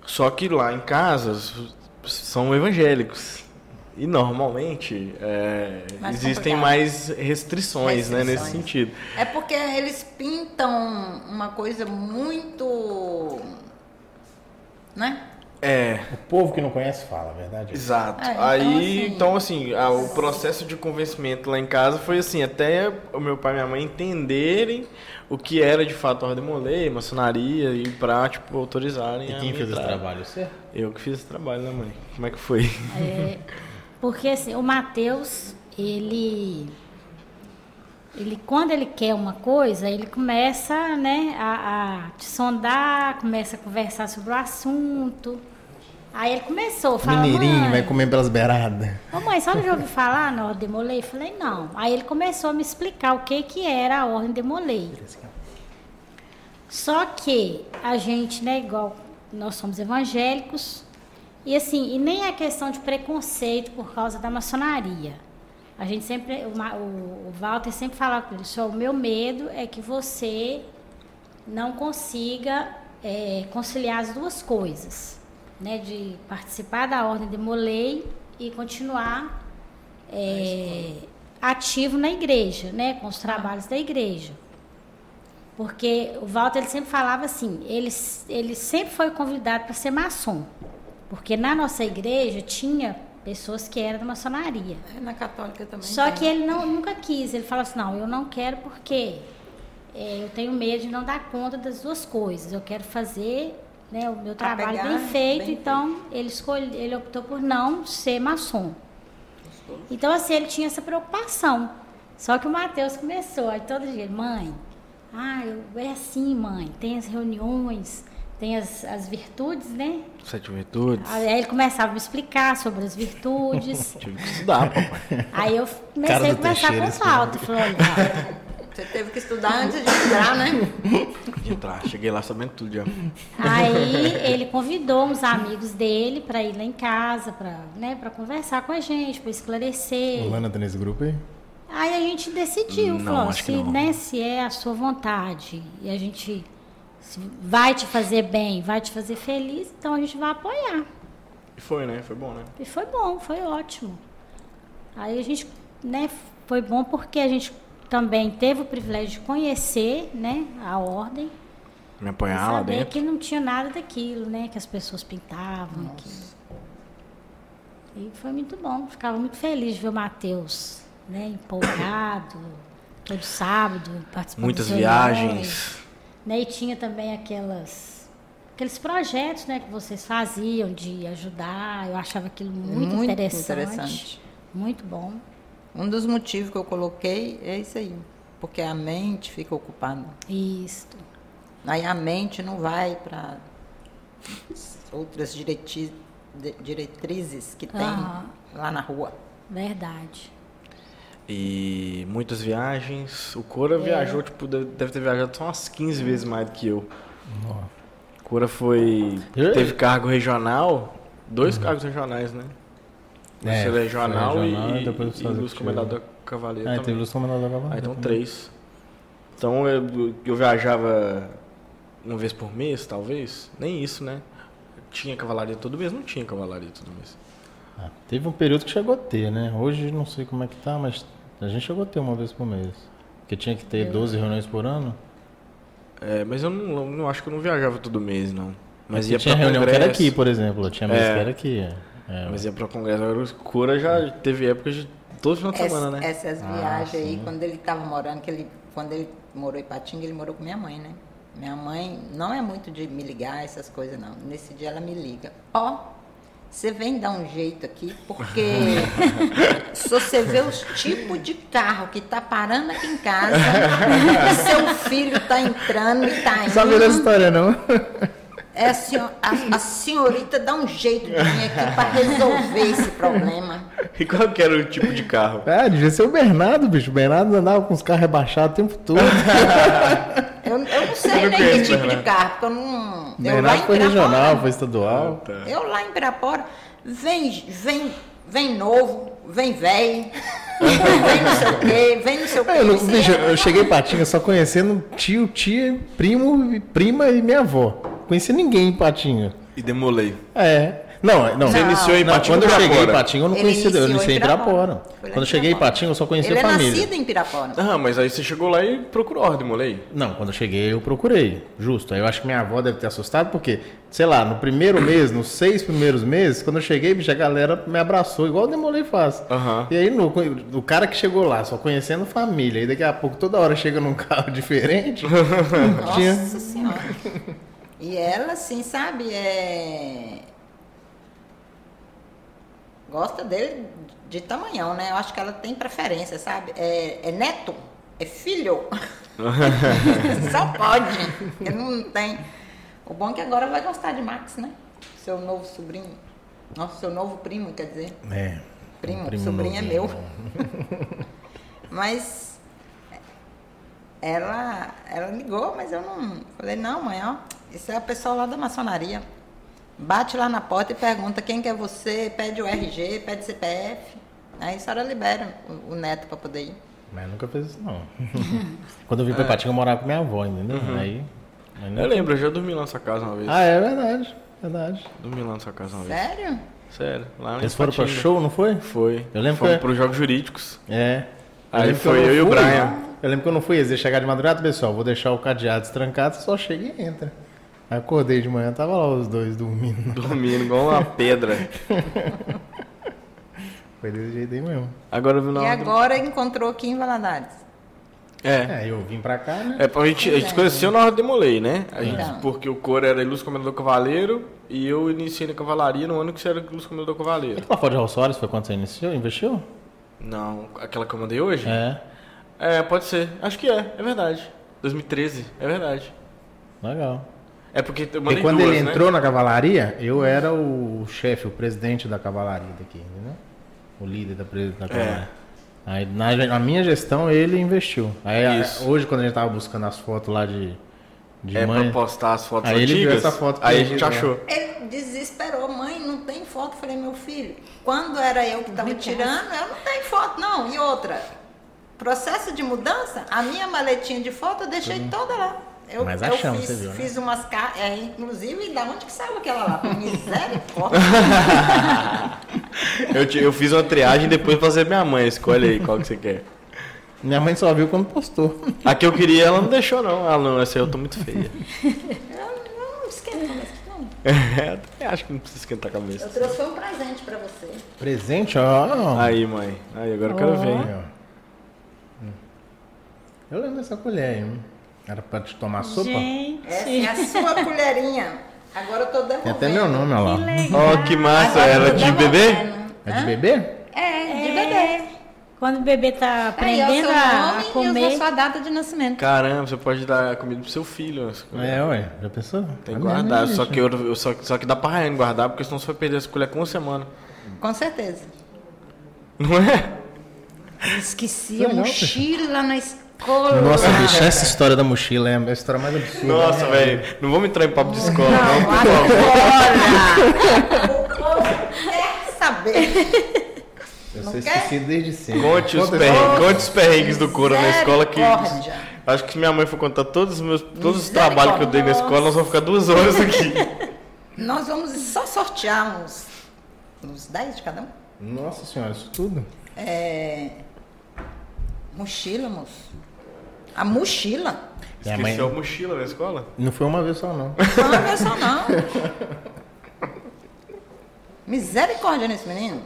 Só que lá em casa são evangélicos. E normalmente é, Mais existem complicado. mais restrições, né, nesse Restrições. sentido. É porque eles pintam uma coisa muito. Né? É, O povo que não conhece fala, a verdade. é essa. Exato. É, então, Aí, assim- então assim, a- o processo de convencimento lá em casa foi assim, até o meu pai e minha mãe entenderem o que era de fato a ordem molei, maçonaria e pra, tipo, autorizarem E quem fez esse trabalho? Você? Eu que fiz esse trabalho, né, mãe? Como é que foi? É, porque assim, o Mateus, ele, ele quando ele quer uma coisa, ele começa né, a, a te sondar, começa a conversar sobre o assunto. Aí ele começou, fala, Mineirinho, vai comer pelas beiradas. Ô mãe, só já ouviu falar na Ordem Demolei? Falei, não. Aí ele começou a me explicar o que, que era a Ordem Demolei. Só que a gente, né, igual nós somos evangélicos, e assim, e nem é questão de preconceito por causa da maçonaria. A gente sempre, o, o, Walter sempre fala com ele, só o meu medo é que você não consiga é, conciliar as duas coisas, né? De participar da Ordem de Molei e continuar é, ativo na igreja, né? Com os trabalhos da igreja. Porque o Walter ele sempre falava assim, ele, ele sempre foi convidado para ser maçom. Porque na nossa igreja tinha pessoas que eram da maçonaria. É, Na católica também. Só tem. que ele não, nunca quis. Ele falou assim, não, eu não quero porque é, eu tenho medo de não dar conta das duas coisas. Eu quero fazer né, o meu trabalho pegar, bem feito. bem então, ele, escolhe, ele optou por não ser maçom. Então, assim, ele tinha essa preocupação. Só que o Matheus começou, aí todo dia, mãe, ah, eu, é assim, mãe, tem as reuniões, tem as, as virtudes, né? Sete virtudes. Aí ele começava a me explicar sobre as virtudes. Tive que estudar, papai. Aí eu comecei a conversar com o olha, Você teve que estudar antes de entrar, né? De entrar. Cheguei lá sabendo tudo já. Aí ele convidou uns amigos dele para ir lá em casa, para né, pra conversar com a gente, para esclarecer. O Lana tá nesse grupo aí? Aí a gente decidiu, Não, falou, acho que se, não. né, se é a sua vontade e a gente se vai te fazer bem, vai te fazer feliz, então a gente vai apoiar. E foi, né? Foi bom, né? E foi bom, foi ótimo. Aí a gente, né, foi bom porque a gente também teve o privilégio de conhecer, né, a ordem. Me apanhar lá saber dentro. que não tinha nada daquilo, né? Que as pessoas pintavam. Que... E foi muito bom. Ficava muito feliz de ver o Matheus, né? Empolgado, todo sábado, participando Muitas dos reuniões, viagens. Né? E tinha também aquelas, aqueles projetos né, que vocês faziam de ajudar. Eu achava aquilo muito, Muito interessante, interessante. Muito bom. Um dos motivos que eu coloquei é isso aí. Porque a mente fica ocupada. Isso. Aí a mente não vai para outras diretrizes que tem Aham. lá na rua. Verdade. E muitas viagens. O Cora É. viajou, tipo, deve ter viajado só umas 15 vezes mais do que eu. O Cora foi. Teve cargo regional, dois cargos regionais, né? Uhum. É, Conselho regional, foi regional e, e depois e, Luz. Comendador Cavaleiro. Ah, teve o Comendador Ah, então três. Então eu, eu viajava uma vez por mês, talvez. Nem isso, né? Tinha cavalaria todo mês? Não tinha cavalaria todo mês. Ah, teve um período que chegou a ter, né? Hoje não sei como é que tá, mas a gente chegou a ter uma vez por mês. Porque tinha que ter 12 reuniões por ano. É, mas eu não, não acho que eu não viajava todo mês, não. Mas ia tinha pra reunião congresso. que era aqui, por exemplo. Tinha mês É. que era aqui. é. É, Mas ia pra congresso. Agora o Cura já teve época de todo final de semana, né? Essas viagens aí, quando ele estava morando, que ele, quando ele morou em Patinga, ele morou com minha mãe, né? Minha mãe não é muito de me ligar, essas coisas, não. Nesse dia ela me liga. Ó, você vem dar um jeito aqui, porque se você vê os tipos de carro que tá parando aqui em casa, seu filho tá entrando e tá indo. Sabe dessa história, não? É a, senhor- a- a senhorita dá um jeito de vir aqui para resolver esse problema. E qual que era o tipo de carro? É, devia ser o Bernardo, bicho. O Bernardo andava com os carros rebaixados o tempo todo. Eu, eu não sei Eu nem que penso, tipo de carro, porque eu não. Eu lá Bernardo em foi regional, foi estadual. Tá. eu lá em Pirapora, vem, vem, vem novo, vem velho, vem não sei o quê, vem não sei o quê. É, eu, não- bicho, é- eu cheguei em Patinga só conhecendo tio, tia, primo, prima e minha avó. Conheci ninguém em Patinga. E demolei. É. Não, não. Você iniciou em Não, Patinga Quando eu cheguei em? Patinga, eu não Ele conhecia. Eu iniciei em Pirapora. Quando eu cheguei em. Patinga, eu só conhecia Ele a é família. nascido em Pirapora. Ah, mas aí você chegou lá e procurou, demolei. Não, quando eu cheguei eu procurei, justo. Aí eu acho que minha avó deve ter assustado, porque, sei lá, no primeiro mês, nos seis primeiros meses, quando eu cheguei, bicho, a galera me abraçou, igual o Demolei faz. Aham. E aí, no, o cara que chegou lá, só conhecendo família, e daqui a pouco toda hora chega num carro diferente, não tinha. Nossa Senhora. E ela, assim, sabe, é... Gosta dele de tamanhão, né? Eu acho que ela tem preferência, sabe? É, é neto, é filho. Só pode. Ele não tem. O bom é que agora vai gostar de Max, né? Seu novo sobrinho. Nossa, seu novo primo, quer dizer. É. Primo, um primo sobrinho é meu. Mas ela, ela ligou, mas eu não. Falei, não, mãe, ó, isso é o pessoal lá da maçonaria. Bate lá na porta e pergunta quem que é você, pede o RG, pede CPF. Aí a senhora libera o, o neto para poder ir. Mas nunca fez isso, não. Quando eu vim pra Patinga, eu morava com minha avó, entendeu? Aí. aí não- Eu lembro, eu já dormi lá na sua casa uma vez. Ah, é verdade. Verdade. Dormi lá na sua casa uma vez. Sério? Sério, lá Eles foram pra Patinga. show, não foi? Foi. Eu lembro Fomos que- pros jogos jurídicos. É. Aí lembro que foi não eu e o. Brian. Eu lembro que eu não fui, eles iam chegar de madrugada, pessoal, vou deixar o cadeado destrancado, você só chega e entra. Aí acordei de manhã, tava lá os dois dormindo. Dormindo igual uma pedra. Foi desse jeito aí mesmo. Agora eu E hora do- agora encontrou aqui em Valadares. É. É, eu vim pra cá, né? É, a gente, a gente conheceu na hora do Demolei, né? A gente, Então. Porque o Coro era Ilustre Comendador Cavaleiro e eu iniciei na cavalaria no ano que você era Ilustre Comendador Cavaleiro. Aquela foto de Rolls Royce foi quando você iniciou, investiu? Não, aquela que eu mandei hoje? É, É, pode ser. Acho que é, é verdade. 2013, é verdade. legal. É porque eu Porque mandei quando duas, ele né? entrou na cavalaria, eu era o chefe, o presidente da cavalaria daqui, entendeu? O líder da, da cavalaria. Aí na, na minha gestão ele investiu. Aí Isso. hoje quando a gente tava buscando as fotos lá de, de É mãe, pra postar as fotos Aí ele viu antigas. essa foto aí a gente lá. achou. Ele desesperou, mãe, não tem foto. Eu falei, meu filho, quando era eu que estava tirando, eu não tenho foto, não. E outra, processo de mudança, a minha maletinha de foto eu deixei toda lá. Eu, Mas eu achamos, fiz, você viu, né? fiz umas cartas, é, inclusive, da onde que saiu aquela lá? Misericórdia. Eu, te- eu fiz uma triagem e depois fazer minha mãe. Escolhe aí qual que você quer. Minha mãe só viu quando postou. A que eu queria, ela não deixou, não. Ela não, essa aí eu tô muito feia. Não, esquenta a cabeça, não. É, eu acho que não precisa esquentar a Eu cabeça. trouxe um presente pra você. Presente, ó. Aí, mãe. Aí, agora eu quero ver, hein? ó. Eu lembro dessa colher aí. hein? Era pra te tomar sopa? Gente, Essa é a sua colherinha. Agora eu tô devolvendo. Tem até meu nome, olha que lá. legal. Ó, que massa. Agora eu Ela tô de bebê? devolvendo. É de Hã? bebê? É, de É. bebê. Quando o bebê tá Aí é o aprendendo seu a nome e comer, a sua data de nascimento. Caramba, você pode dar comida pro seu filho. as coisas. É, ué. Já pensou? Tem A que guardar. Só que, eu, eu- só, só que dá pra Raiane guardar, porque senão você vai perder essa colher com uma semana. Com certeza. Não é? Esqueci Foi a legal, mochila na escola. Nossa, bicho, essa história da mochila é a história mais absurda. Nossa, velho. Não vamos entrar em papo de escola, não. Não, agora! o povo quer saber. Eu Não quer? esquecido desde sempre. Conte os, perrengues, conte os perrengues do Cura na escola que. Acho que se minha mãe for contar todos os meus todos os trabalhos que eu dei na escola, nós vamos ficar duas horas aqui. Nós vamos só sortear uns, uns 10 de cada um. Nossa senhora, isso tudo? É, mochila, moço. A mochila. Minha mãe... Esqueceu a mochila na escola? Não foi uma vez só, não. Não é versão, não. Misericórdia nesse menino.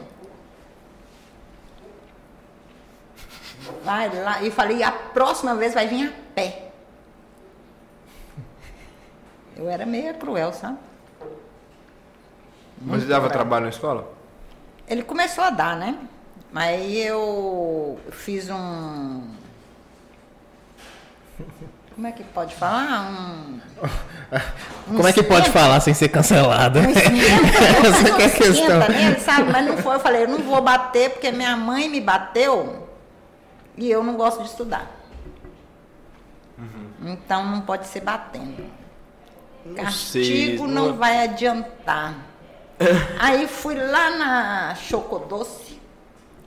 Vai lá. E falei, a próxima vez vai vir a pé. Eu era meio cruel, sabe? Mas dava trabalho na escola? Ele começou a dar, né? Aí eu fiz um. Como é que pode falar? Um. Como é que pode falar sem ser cancelada? Essa que é a questão. Nele, sabe? Mas não foi. Eu falei, eu não vou bater porque minha mãe me bateu e eu não gosto de estudar. Então não pode ser batendo. Não sei, Castigo não não- vai adiantar. Aí fui lá na Chocodoce,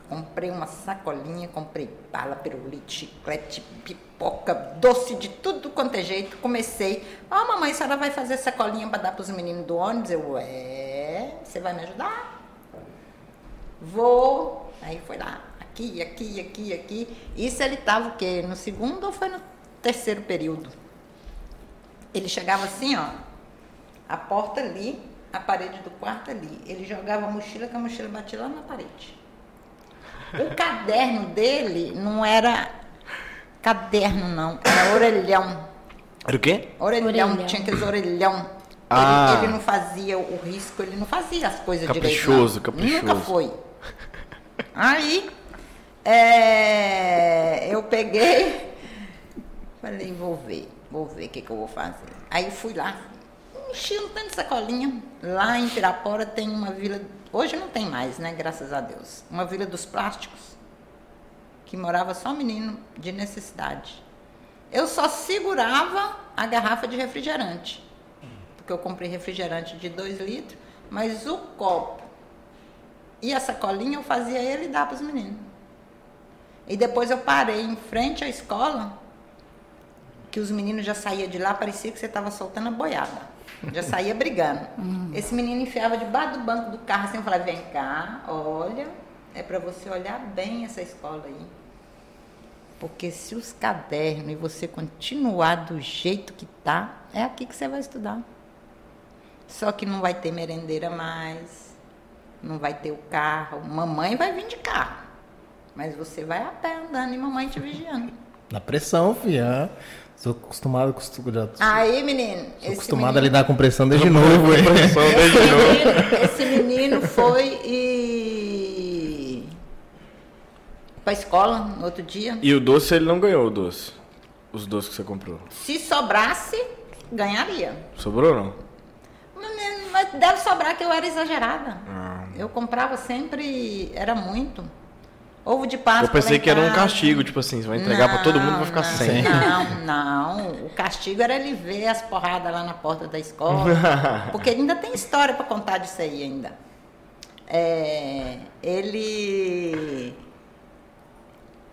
comprei uma sacolinha, comprei bala, pirulito, chiclete, pipoca, doce de tudo quanto é jeito. Comecei. Ó, mamãe, a senhora vai fazer sacolinha para dar para os meninos do ônibus? Eu, é, você vai me ajudar? Vou. Aí foi lá, aqui, aqui, aqui, aqui. Isso ele tava o quê? No segundo ou foi no terceiro período? Ele chegava assim, ó, a porta ali, a parede do quarto ali. Ele jogava a mochila, que a mochila batia lá na parede. O caderno dele não era caderno, não, era orelhão. Era o quê? Orelhão, Orelhão. tinha aqueles orelhão. Ah. Ele, ele não fazia o risco, ele não fazia as coisas Caprichoso, direito. não. caprichoso. Nunca foi. Aí, é, eu peguei, falei, vou ver, vou ver o que, que eu vou fazer. Aí fui lá, enchi um tanto de sacolinha. Lá em Pirapora tem uma vila, hoje não tem mais, né, graças a Deus. Uma vila dos plásticos, que morava só menino de necessidade. Eu só segurava a garrafa de refrigerante, porque eu comprei refrigerante de 2 litros, mas o copo e a sacolinha eu fazia ele dar para os meninos. E depois eu parei em frente à escola, que os meninos já saíam de lá, parecia que você estava soltando a boiada. Já saía brigando. Esse menino enfiava debaixo do banco do carro assim, eu falava, vem cá, olha, é para você olhar bem essa escola aí. Porque se os cadernos e você continuar do jeito que tá, é aqui que você vai estudar. Só que não vai ter merendeira mais, não vai ter o carro. Mamãe vai vir de carro, mas você vai a pé andando e mamãe te vigiando. Na pressão, filha. Sou acostumado, costu- já sou Aí, menino, esse acostumado a menino, lidar com pressão desde novo. hein? Pressão desde esse novo. menino, esse menino foi e para escola no outro dia. E o doce ele não ganhou o doce. Os doces que você comprou. Se sobrasse, ganharia. Sobrou ou não? Mas- Mas deve sobrar que eu era exagerada. Ah. Eu comprava sempre, era muito. Ovo de Páscoa. Eu pensei que era um castigo, tipo assim, você vai entregar pra todo mundo e vai ficar não, sem. Não, não. O castigo era ele ver as porradas lá na porta da escola. porque ainda tem história para contar disso aí ainda. É, ele.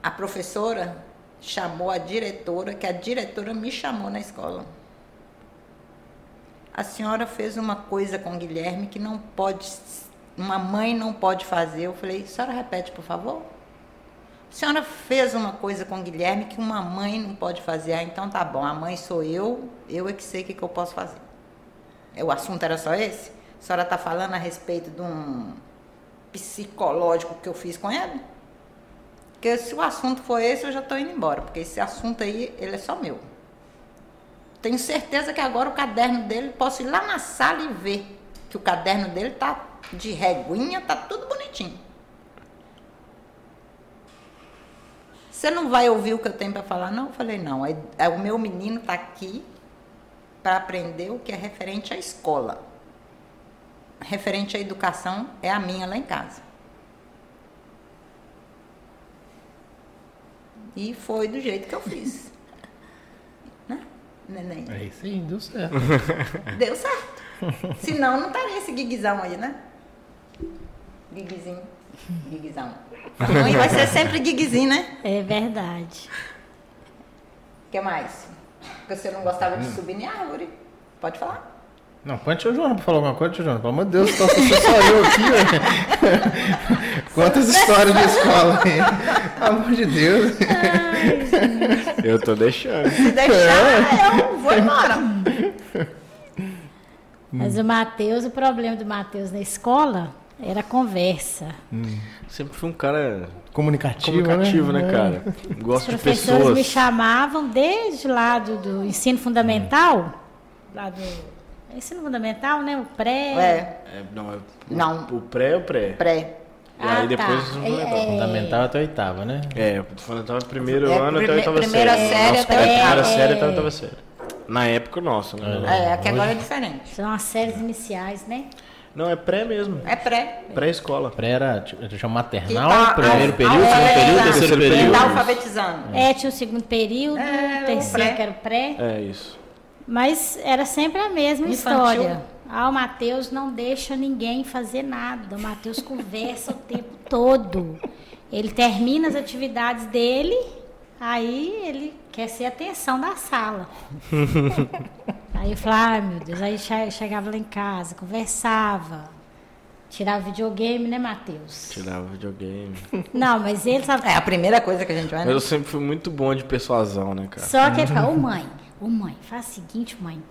A professora chamou a diretora, que a diretora me chamou na escola. A senhora fez uma coisa com o Guilherme que não pode, uma mãe não pode fazer. Eu falei, senhora repete, por favor? A senhora fez uma coisa com o Guilherme que uma mãe não pode fazer. Ah, então tá bom, a mãe sou eu, eu é que sei o que, que eu posso fazer. O assunto era só esse? A senhora está falando a respeito de um psicológico que eu fiz com ele? Porque se o assunto for esse, eu já estou indo embora, porque esse assunto aí, ele é só meu. Tenho certeza que agora o caderno dele, posso ir lá na sala e ver que o caderno dele tá de reguinha, tá tudo bonitinho. Você não vai ouvir o que eu tenho para falar? Não, eu falei, não. É, é, o meu menino está aqui para aprender o que é referente à escola. Referente à educação é a minha lá em casa. E foi do jeito que eu fiz. né, neném? É isso aí, deu certo. Deu certo. Senão não estaria esse guiguizão aí, né? Guiguizinho. Guiguizão. A mãe vai ser sempre guiguizinho, né? É verdade. O que mais? Porque você não gostava de subir em árvore. Pode falar? Não, põe tio João pra falar alguma coisa, tio João. Pelo amor de Deus, só, só eu aqui, velho. Quantas histórias de escola aí. Pelo amor de Deus. Eu tô deixando. Se deixar, eu vou embora. Mas o Matheus, o problema do Matheus na escola era conversa. Sempre fui um cara Comunicativo, comunicativo, né, É. cara? Os Gosto de professores pessoas. me chamavam desde lá do, do ensino fundamental, lá do ensino fundamental, né? O pré. É, É, não, é, Não. O pré é o pré. pré. E aí Ah, depois tá. o fundamental. É, Fundamental até a oitava, né? É, o fundamental é primeiro É, ano até oitava primeira série. série Nossa, até é, a primeira oitava. série até a É. oitava série. Na época, nossa. Né? É, aqui agora é diferente. São as séries iniciais, né? Não, é pré mesmo. É pré. Pré-escola. Pré era, tipo, chama maternal, tá- primeiro ah, período, segundo período, terceiro Terceiro período. Tá alfabetizando. É, tinha o segundo período, É, terceiro pré. que era o pré. É isso. Mas era sempre a mesma Infantil. história. Ah, o Matheus não deixa ninguém fazer nada. O Matheus conversa o tempo todo. Ele termina as atividades dele, aí ele quer ser a atenção da sala. aí eu falava, ah, meu Deus, aí che- chegava lá em casa, conversava. Tirava videogame, né, Matheus? Tirava videogame. Não, mas ele sabe. É a primeira coisa que a gente vai. Mas eu sempre fui muito bom de persuasão, né, cara? Só que ele fala, ô mãe, ô mãe, faz o seguinte, mãe.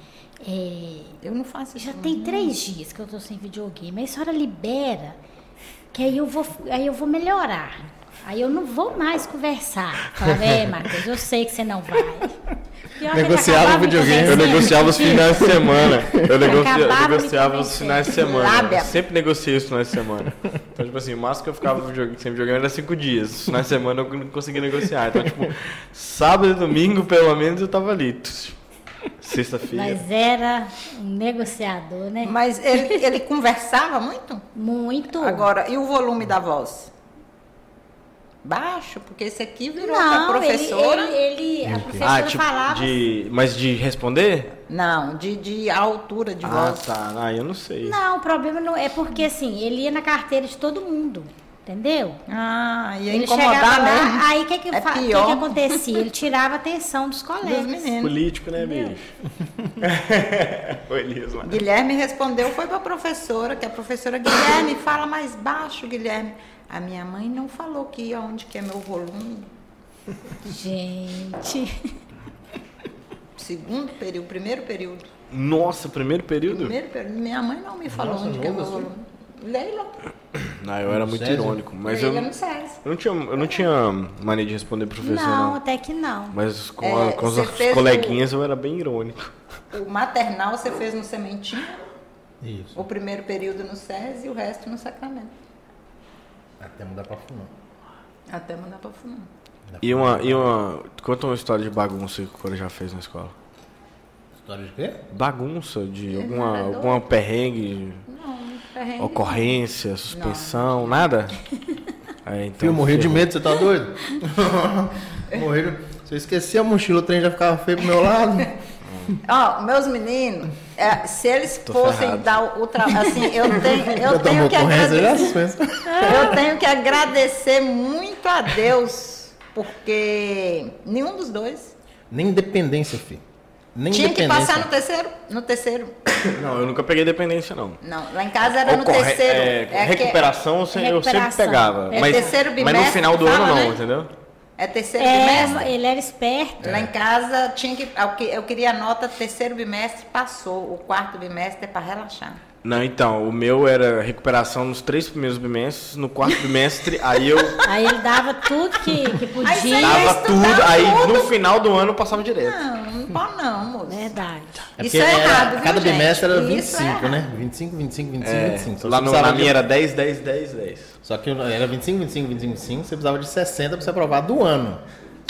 É, Eu não faço isso. Já não. tem três dias que eu tô sem videogame. Aí a senhora libera, que aí eu vou, aí eu vou melhorar. Aí eu não vou mais conversar. Falava, é, Matheus, eu sei que você não vai. Pior Negociava videogame. Eu negociava os finais de semana. Eu, negocia, eu negociava os finais de semana. Lábia. Eu sempre negociei os finais de semana. Então, tipo assim, o máximo que eu ficava videogame- sem videogame era cinco dias. Os finais de semana eu não conseguia negociar. Então, tipo, sábado e domingo, pelo menos, eu tava ali. Sexta-feira. Mas era um negociador, né? Mas ele, ele conversava muito? Muito. Agora, e o volume da voz? Baixo, porque esse aqui virou não, pra professora. Ele, ele, ele- a professora Ah, tipo, falava. de. Mas de responder? Não, de, de altura de Ah, voz. tá. Ah, eu não sei. Não, o problema não é porque assim, ele ia na carteira de todo mundo. Entendeu? Ah, ia Ele incomodar lá, mesmo. aí o que que, É que que acontecia? Ele tirava a atenção dos Dos colegas. meninos. Político, né, bicho? Foi Elias lá. Guilherme respondeu, foi pra professora, que a professora, Guilherme, fala mais baixo, Guilherme. A minha mãe não falou que onde que é meu volume. Gente, Segundo período, primeiro período. Nossa, primeiro período? Primeiro período. Minha mãe não me falou Nossa, onde que é meu assim? volume. Leila. Não, eu era muito Césio? irônico. Mas eu, Leila eu SESI. não tinha, eu não tinha mania de responder professor, não, não. até que não. Mas com, É, a- com os coleguinhas eu era bem irônico. O maternal você fez no Sementinho, Isso. o primeiro período no SESI e o resto no Sacramento. Até mudar pra fumar. Até mandar pra fumar. E uma, e uma. Conta uma história de bagunça que o cara já fez na escola. História de quê? Bagunça, de não alguma, é alguma perrengue, Não, perrengue. ocorrência, suspensão, nada? É, então, Filho, morri de medo, você tá doido? morri de... Se eu esquecer a mochila, o trem já ficava feio pro meu lado. Ó, meus meninos, é, se eles Tô fossem ferrado. dar o trabalho, assim, eu tenho, eu Já tenho que agradecer, eu tenho que agradecer muito a Deus, porque nenhum dos dois Nem independência, filho. Nem tinha que passar no terceiro, no terceiro. Não, eu nunca peguei dependência, não. Não, lá em casa era no terceiro. é, é que- recuperação eu se- eu sempre Recuperação. pegava. É mas, terceiro mas no bimestre final do que ano fala, não, né? entendeu? É terceiro É, bimestre. ele era esperto. Lá em casa tinha que. Eu que- eu queria a nota terceiro bimestre, passou. O quarto bimestre é para relaxar. Não, então, o meu era recuperação nos três primeiros bimestres, no quarto bimestre, aí eu Aí ele dava tudo que, que Aí podia. ia dava estudar tudo, aí tudo. no final do ano eu passava direto. Não, não pode não, moço. Verdade. É Isso é era- errado, viu, Cada gente? bimestre era Isso é 25, errado. né? 25, 25, 25, É, 25. Só lá no, na de- minha era 10, 10, 10, 10. Só que era 25, 25, 25, 25, você precisava de 60 para você aprovar do ano.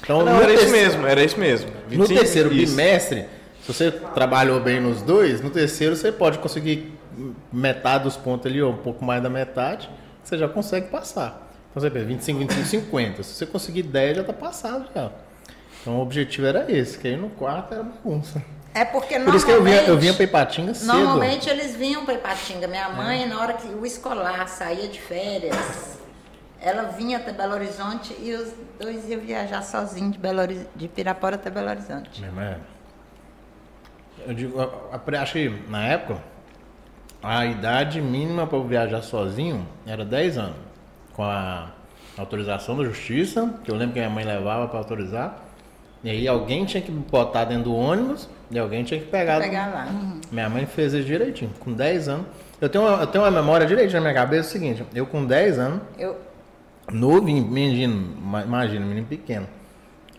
Então, Não, no era isso terceiro- mesmo, era isso mesmo. No 25, terceiro isso. bimestre, se você trabalhou bem nos dois, no terceiro você pode conseguir metade dos pontos ali, ou um pouco mais da metade, você já consegue passar. Então você pensa, 25, 25, 50. Se você conseguir 10, já tá passado já. Então o objetivo era esse, que aí no quarto era bagunça. É porque Por isso que eu vinha, eu vinha normalmente- Ipatinga cedo. Normalmente eles vinham para Ipatinga. Minha mãe, na hora que o escolar saía de férias, ela vinha até Belo Horizonte e os dois iam viajar sozinhos de, Belo, Horiz- de Pirapora até Belo Horizonte. Minha irmã, Eu digo, acho que na época a idade mínima para eu viajar sozinho era 10 anos. Com a autorização da justiça, que eu lembro que minha mãe levava para autorizar. E aí alguém tinha que botar dentro do ônibus e alguém tinha que pegar. do- Pegar lá. Minha mãe fez isso direitinho, com 10 anos. Eu tenho, uma, eu tenho uma memória direitinho na minha cabeça, é o seguinte, eu com 10 anos, Eu, novinho, menino, ma- imagina, menino pequeno.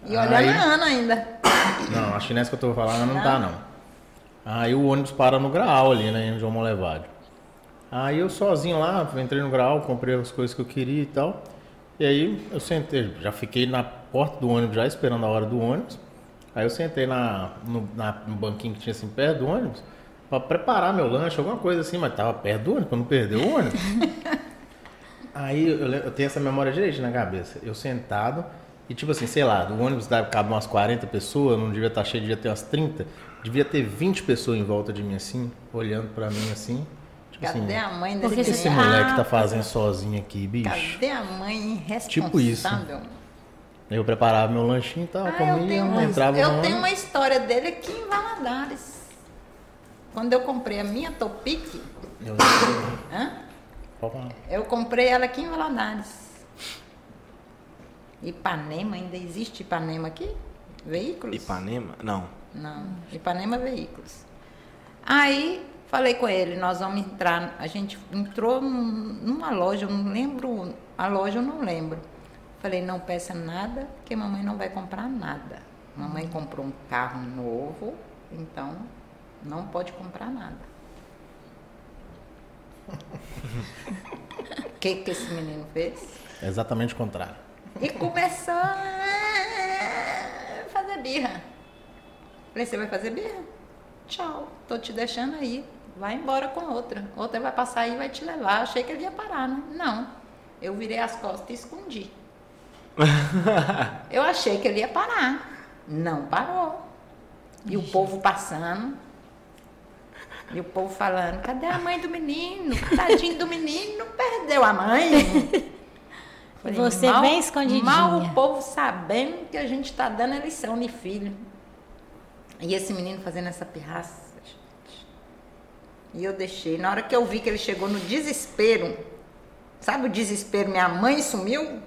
e olhando Aí- a Ana ainda. não, a chinesa que eu tô falando não tá, não. Aí o ônibus para no Graal ali, né, em João Molevade. Aí eu sozinho lá, entrei no Graal, comprei as coisas que eu queria e tal. E aí eu sentei, já fiquei na porta do ônibus já esperando a hora do ônibus. Aí eu sentei na, no, na- no banquinho que tinha assim perto do ônibus pra preparar meu lanche, alguma coisa assim, mas tava perto do ônibus pra não perder o ônibus. Aí eu, eu tenho essa memória direito na cabeça. Eu sentado e tipo assim, sei lá, do ônibus dava cabe umas 40 pessoas, não devia estar cheio, devia ter umas 30. Devia ter 20 pessoas em volta de mim assim, olhando pra mim assim. Tipo assim, Cadê a mãe desse que, que esse moleque tá fazendo sozinho aqui, bicho? Cadê a mãe irresponsável? Tipo isso. Eu preparava meu lanchinho e tal, Ah, eu comia, tenho, uma, entrava eu tenho uma história dele aqui em Valadares. Quando eu comprei a minha Topic, Eu- falar. eu comprei ela aqui em Valadares. Ipanema, ainda existe Ipanema aqui? Veículos? Ipanema? Não. Não, Ipanema Veículos. Aí falei com ele, nós vamos entrar. A gente entrou num- numa loja, eu não lembro, a loja eu não lembro. Falei, não peça nada, que mamãe não vai comprar nada. Mamãe comprou um carro novo, então não pode comprar nada. O que, que esse menino fez? É exatamente o contrário. E começou a fazer birra. Falei, você vai fazer birra? Tchau, tô te deixando aí. Vai embora com outra. Outra vai passar aí e vai te levar. Achei que ele ia parar, né? Não. Eu virei as costas e escondi. Eu achei que ele ia parar. Não parou. E o povo passando. E o povo falando, cadê a mãe do menino? Tadinho do menino, perdeu a mãe. Falei, Você bem escondidinha. Mal o povo sabendo que a gente está dando a lição de filho. E esse menino fazendo essa pirraça. E eu deixei. Na hora que eu vi que ele chegou no desespero, sabe o desespero? Minha mãe sumiu.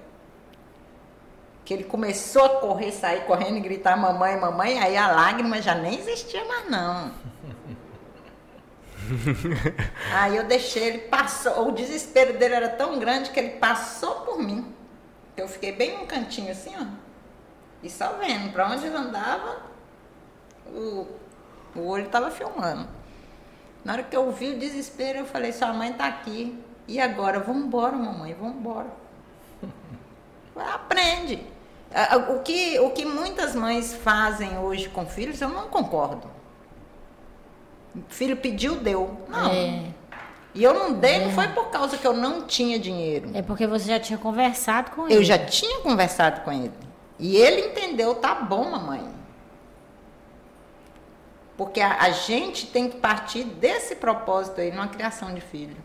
Que ele começou a correr, sair correndo e gritar mamãe, mamãe. Aí a lágrima já nem existia mais, não. Aí eu deixei, ele passou. O desespero dele era tão grande que ele passou por mim. Eu fiquei bem num cantinho assim, ó. E só vendo pra onde ele andava, o, o olho tava filmando. Na hora que eu vi o desespero, eu falei, sua mãe tá aqui. E agora? Vamos embora, mamãe, vamos embora. Aprende. O que, o que muitas mães fazem hoje com filhos, eu não concordo. Filho pediu, deu. Não. É, E eu não dei, não foi por causa que eu não tinha dinheiro. é porque você já tinha conversado com ele. Eu já tinha conversado com ele. E ele entendeu, tá bom, mamãe. Porque a, a gente tem que partir desse propósito aí numa criação de filho.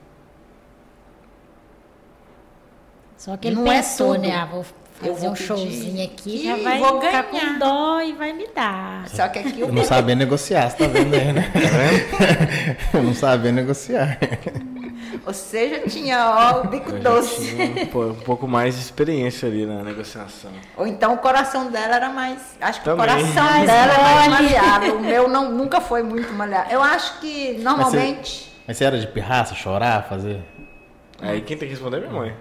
Só que ele Não é pensou, tudo. né? Ah, vou Eu fazer vou um pedir showzinho aqui, e já vai vou ficar ganhar. com dó e vai me dar. Só que aqui eu Não sabia negociar, você tá vendo aí, né? não sabia negociar. Ou seja, tinha ó, o bico Eu já doce. tinha um, pô, um pouco mais de experiência ali na negociação. Ou então o coração dela era mais. Acho que Também. o coração dela é mais maleável. O meu não, nunca foi muito maleável. Eu acho que normalmente. Mas você era de pirraça, chorar, fazer? Aí quem tem que responder é minha mãe.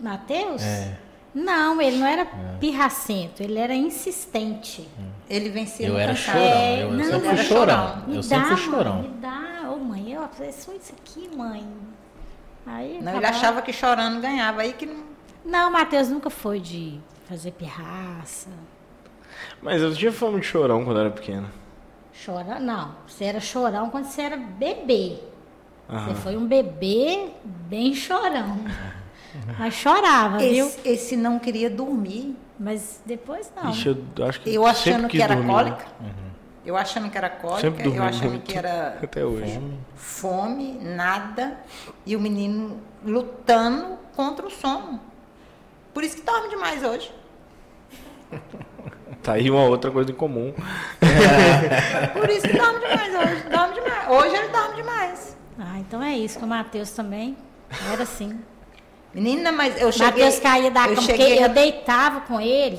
Matheus? É. Não, ele não era pirracento, ele era insistente. Ele vencia Eu no era chorão, É, eu, eu não, sempre fui chorão. chorão. Me Eu dá, sempre fui mãe, chorão. me dá. Ô, mãe, eu é só isso aqui, mãe. Aí, Não, ele achava que chorando ganhava. Aí que não. Não, Matheus nunca foi de fazer pirraça. Mas eu tinha fama de chorão quando eu era pequeno. Chora, não. Você era chorão quando você era bebê. Aham. Você foi um bebê bem chorão. Mas chorava, viu? Esse, esse não queria dormir. Mas depois não. Ixi, eu acho que Eu achando que era dormir. cólica. Eu achando que era cólica. Sempre dormi Eu achando muito. que era Até hoje. fome, nada. E o menino lutando contra o sono. Por isso que dorme demais hoje. Tá aí uma outra coisa em comum. Por isso que dorme demais hoje. Dorme demais. Hoje ele dorme demais. Ah, então é isso, que o Matheus também era assim. Menina, mas eu cheguei. Matheus caía da eu cama, porque cheguei eu a- deitava com ele,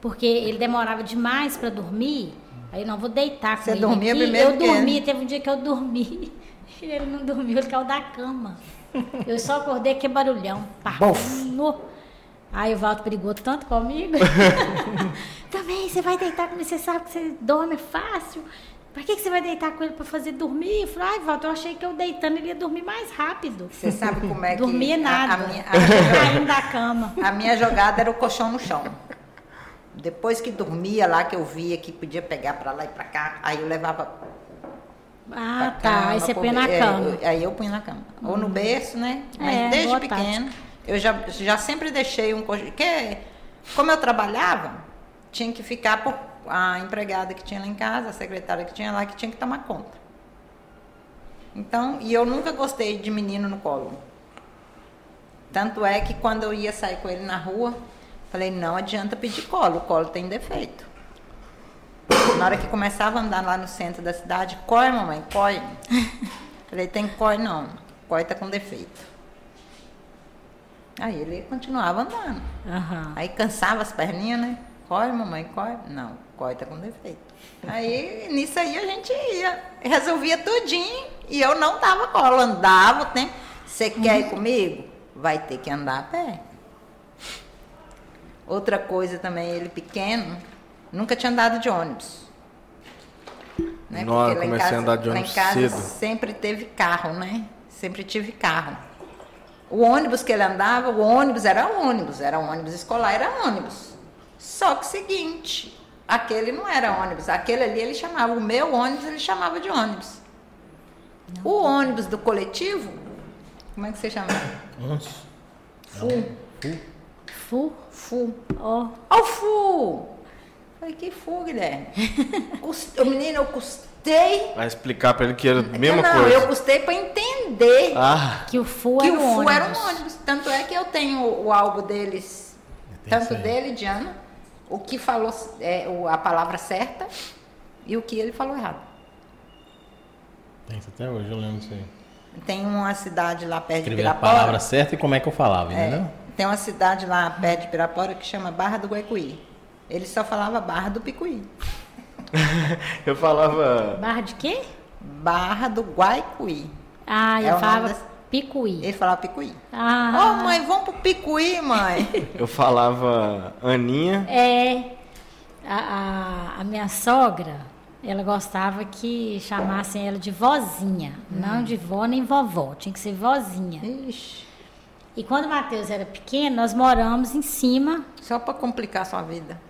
porque ele demorava demais para dormir. Aí eu não vou deitar com Você ele dormia aqui. primeiro Eu dormi, teve um dia que eu dormi. E ele não dormiu, ele caiu da cama. Eu só acordei que barulhão. Pá, no. Aí o Walter brigou tanto comigo. Também, você vai deitar comigo, você sabe que você dorme fácil. Pra que, que você vai deitar com ele pra fazer dormir? Eu falei, ai, Walter, eu achei que eu deitando ele ia dormir mais rápido. Você sabe como é que. Dormia nada. A, minha, a- Caindo da cama. a minha jogada era o colchão no chão. Depois que dormia lá, que eu via que podia pegar pra lá e pra cá, aí eu levava Ah, tá. cama, Aí você põe na é, cama. eu- aí eu punho na cama. Ou no berço, né? Mas É, desde pequeno, eu já, já sempre deixei um colchão. Porque, como eu trabalhava, tinha que ficar por a empregada que tinha lá em casa, a secretária que tinha lá, que tinha que tomar conta. Então, e eu nunca gostei de menino no colo. Tanto é que quando eu ia sair com ele na rua, falei, não adianta pedir colo, o colo tem defeito. Na hora que começava a andar lá no centro da cidade, coi, mamãe, coi. Falei, tem coi não, coi tá com defeito. Aí ele continuava andando. Aham. Aí cansava as perninhas, né? Coi, mamãe, coi. Não, coi tá com defeito. Aí nisso aí a gente ia, resolvia tudinho e eu não dava colo, andava o tempo. Você quer ir comigo? Vai ter que andar a pé. Outra coisa também, ele pequeno, nunca tinha andado de ônibus. Né? Nossa, Porque comecei a casa- andar de lá em ônibus casa cedo. sempre teve carro, né? Sempre tive carro. O ônibus que ele andava, o ônibus era ônibus, era um ônibus escolar, era ônibus. Só que seguinte, aquele não era ônibus, aquele ali ele chamava, o meu ônibus ele chamava de ônibus. O ônibus do coletivo, como é que você chama? Uns. Fu. Fu. Fu. Ó. Ó o Fu! Falei, que Fu, Guilherme? Ô, menino, eu custei. Vai explicar pra ele que era a mesma não, coisa. eu custei para entender Ah, Que o Fu que era o um Fu ônibus. era um ônibus. Tanto é que eu tenho o álbum deles, tanto dele, de Ana, o que falou é, a palavra certa e o que ele falou errado. Tem isso até hoje, eu lembro disso aí. Tem uma cidade lá perto Escrever de a Pirapora. palavra certa e como é que eu falava, É, entendeu? tem uma cidade lá perto de Pirapora que chama Barra do Guaicuí. Ele só falava Barra do Picuí. eu falava. Barra de quê? Barra do Guaicuí. Ah, É eu o falava desse- picuí. Ele falava Picuí. Ô, Ah, mãe, vamos pro Picuí, mãe. Eu falava Aninha. é. A, a, a minha sogra, ela gostava que chamassem ela de vozinha. Não de vó nem vovó, tinha que ser vozinha. Ixi, E quando o Matheus era pequeno, nós moramos em cima. só pra complicar a sua vida.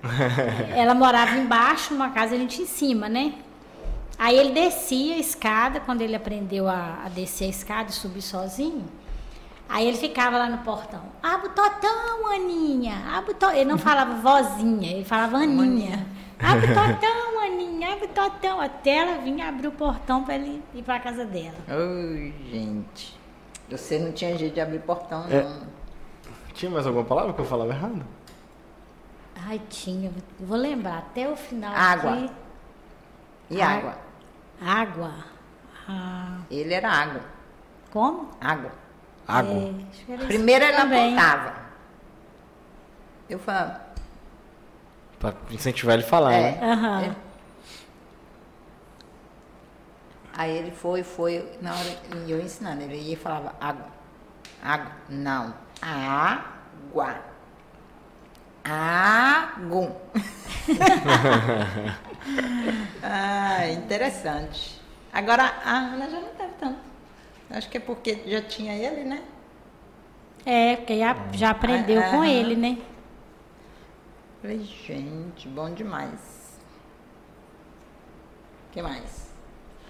Ela morava embaixo, numa casa, a gente em cima, né? Aí ele descia a escada, quando ele aprendeu a, a descer a escada e subir sozinho. Aí ele ficava lá no portão. Abre o totão, Aninha. Abre o to... Ele não falava vozinha, ele falava Aninha. Abre o totão, Aninha. Abre o totão. Até ela vinha abrir o portão para ele ir para casa dela. Oi, gente. Você não tinha jeito de abrir portão, não. É. Tinha mais alguma palavra que eu falava errado? Ai, tinha. Vou lembrar até o final. Água. aqui. E Ah. água. Água. Ah, Ele era água. como? Água. Água. É, Primeiro ele também. apontava. Eu falava, Pra incentivar ele a falar, é. né? Ele- Aí ele foi, foi, na hora e eu ensinando, ele ia e falava água. Água. Não. Água. Água. ah, interessante. Agora a Ana já não teve tanto. Acho que é porque já tinha ele, né? É, porque já, já aprendeu Ah, com aham. ele, né? Falei, gente, bom demais. O que mais?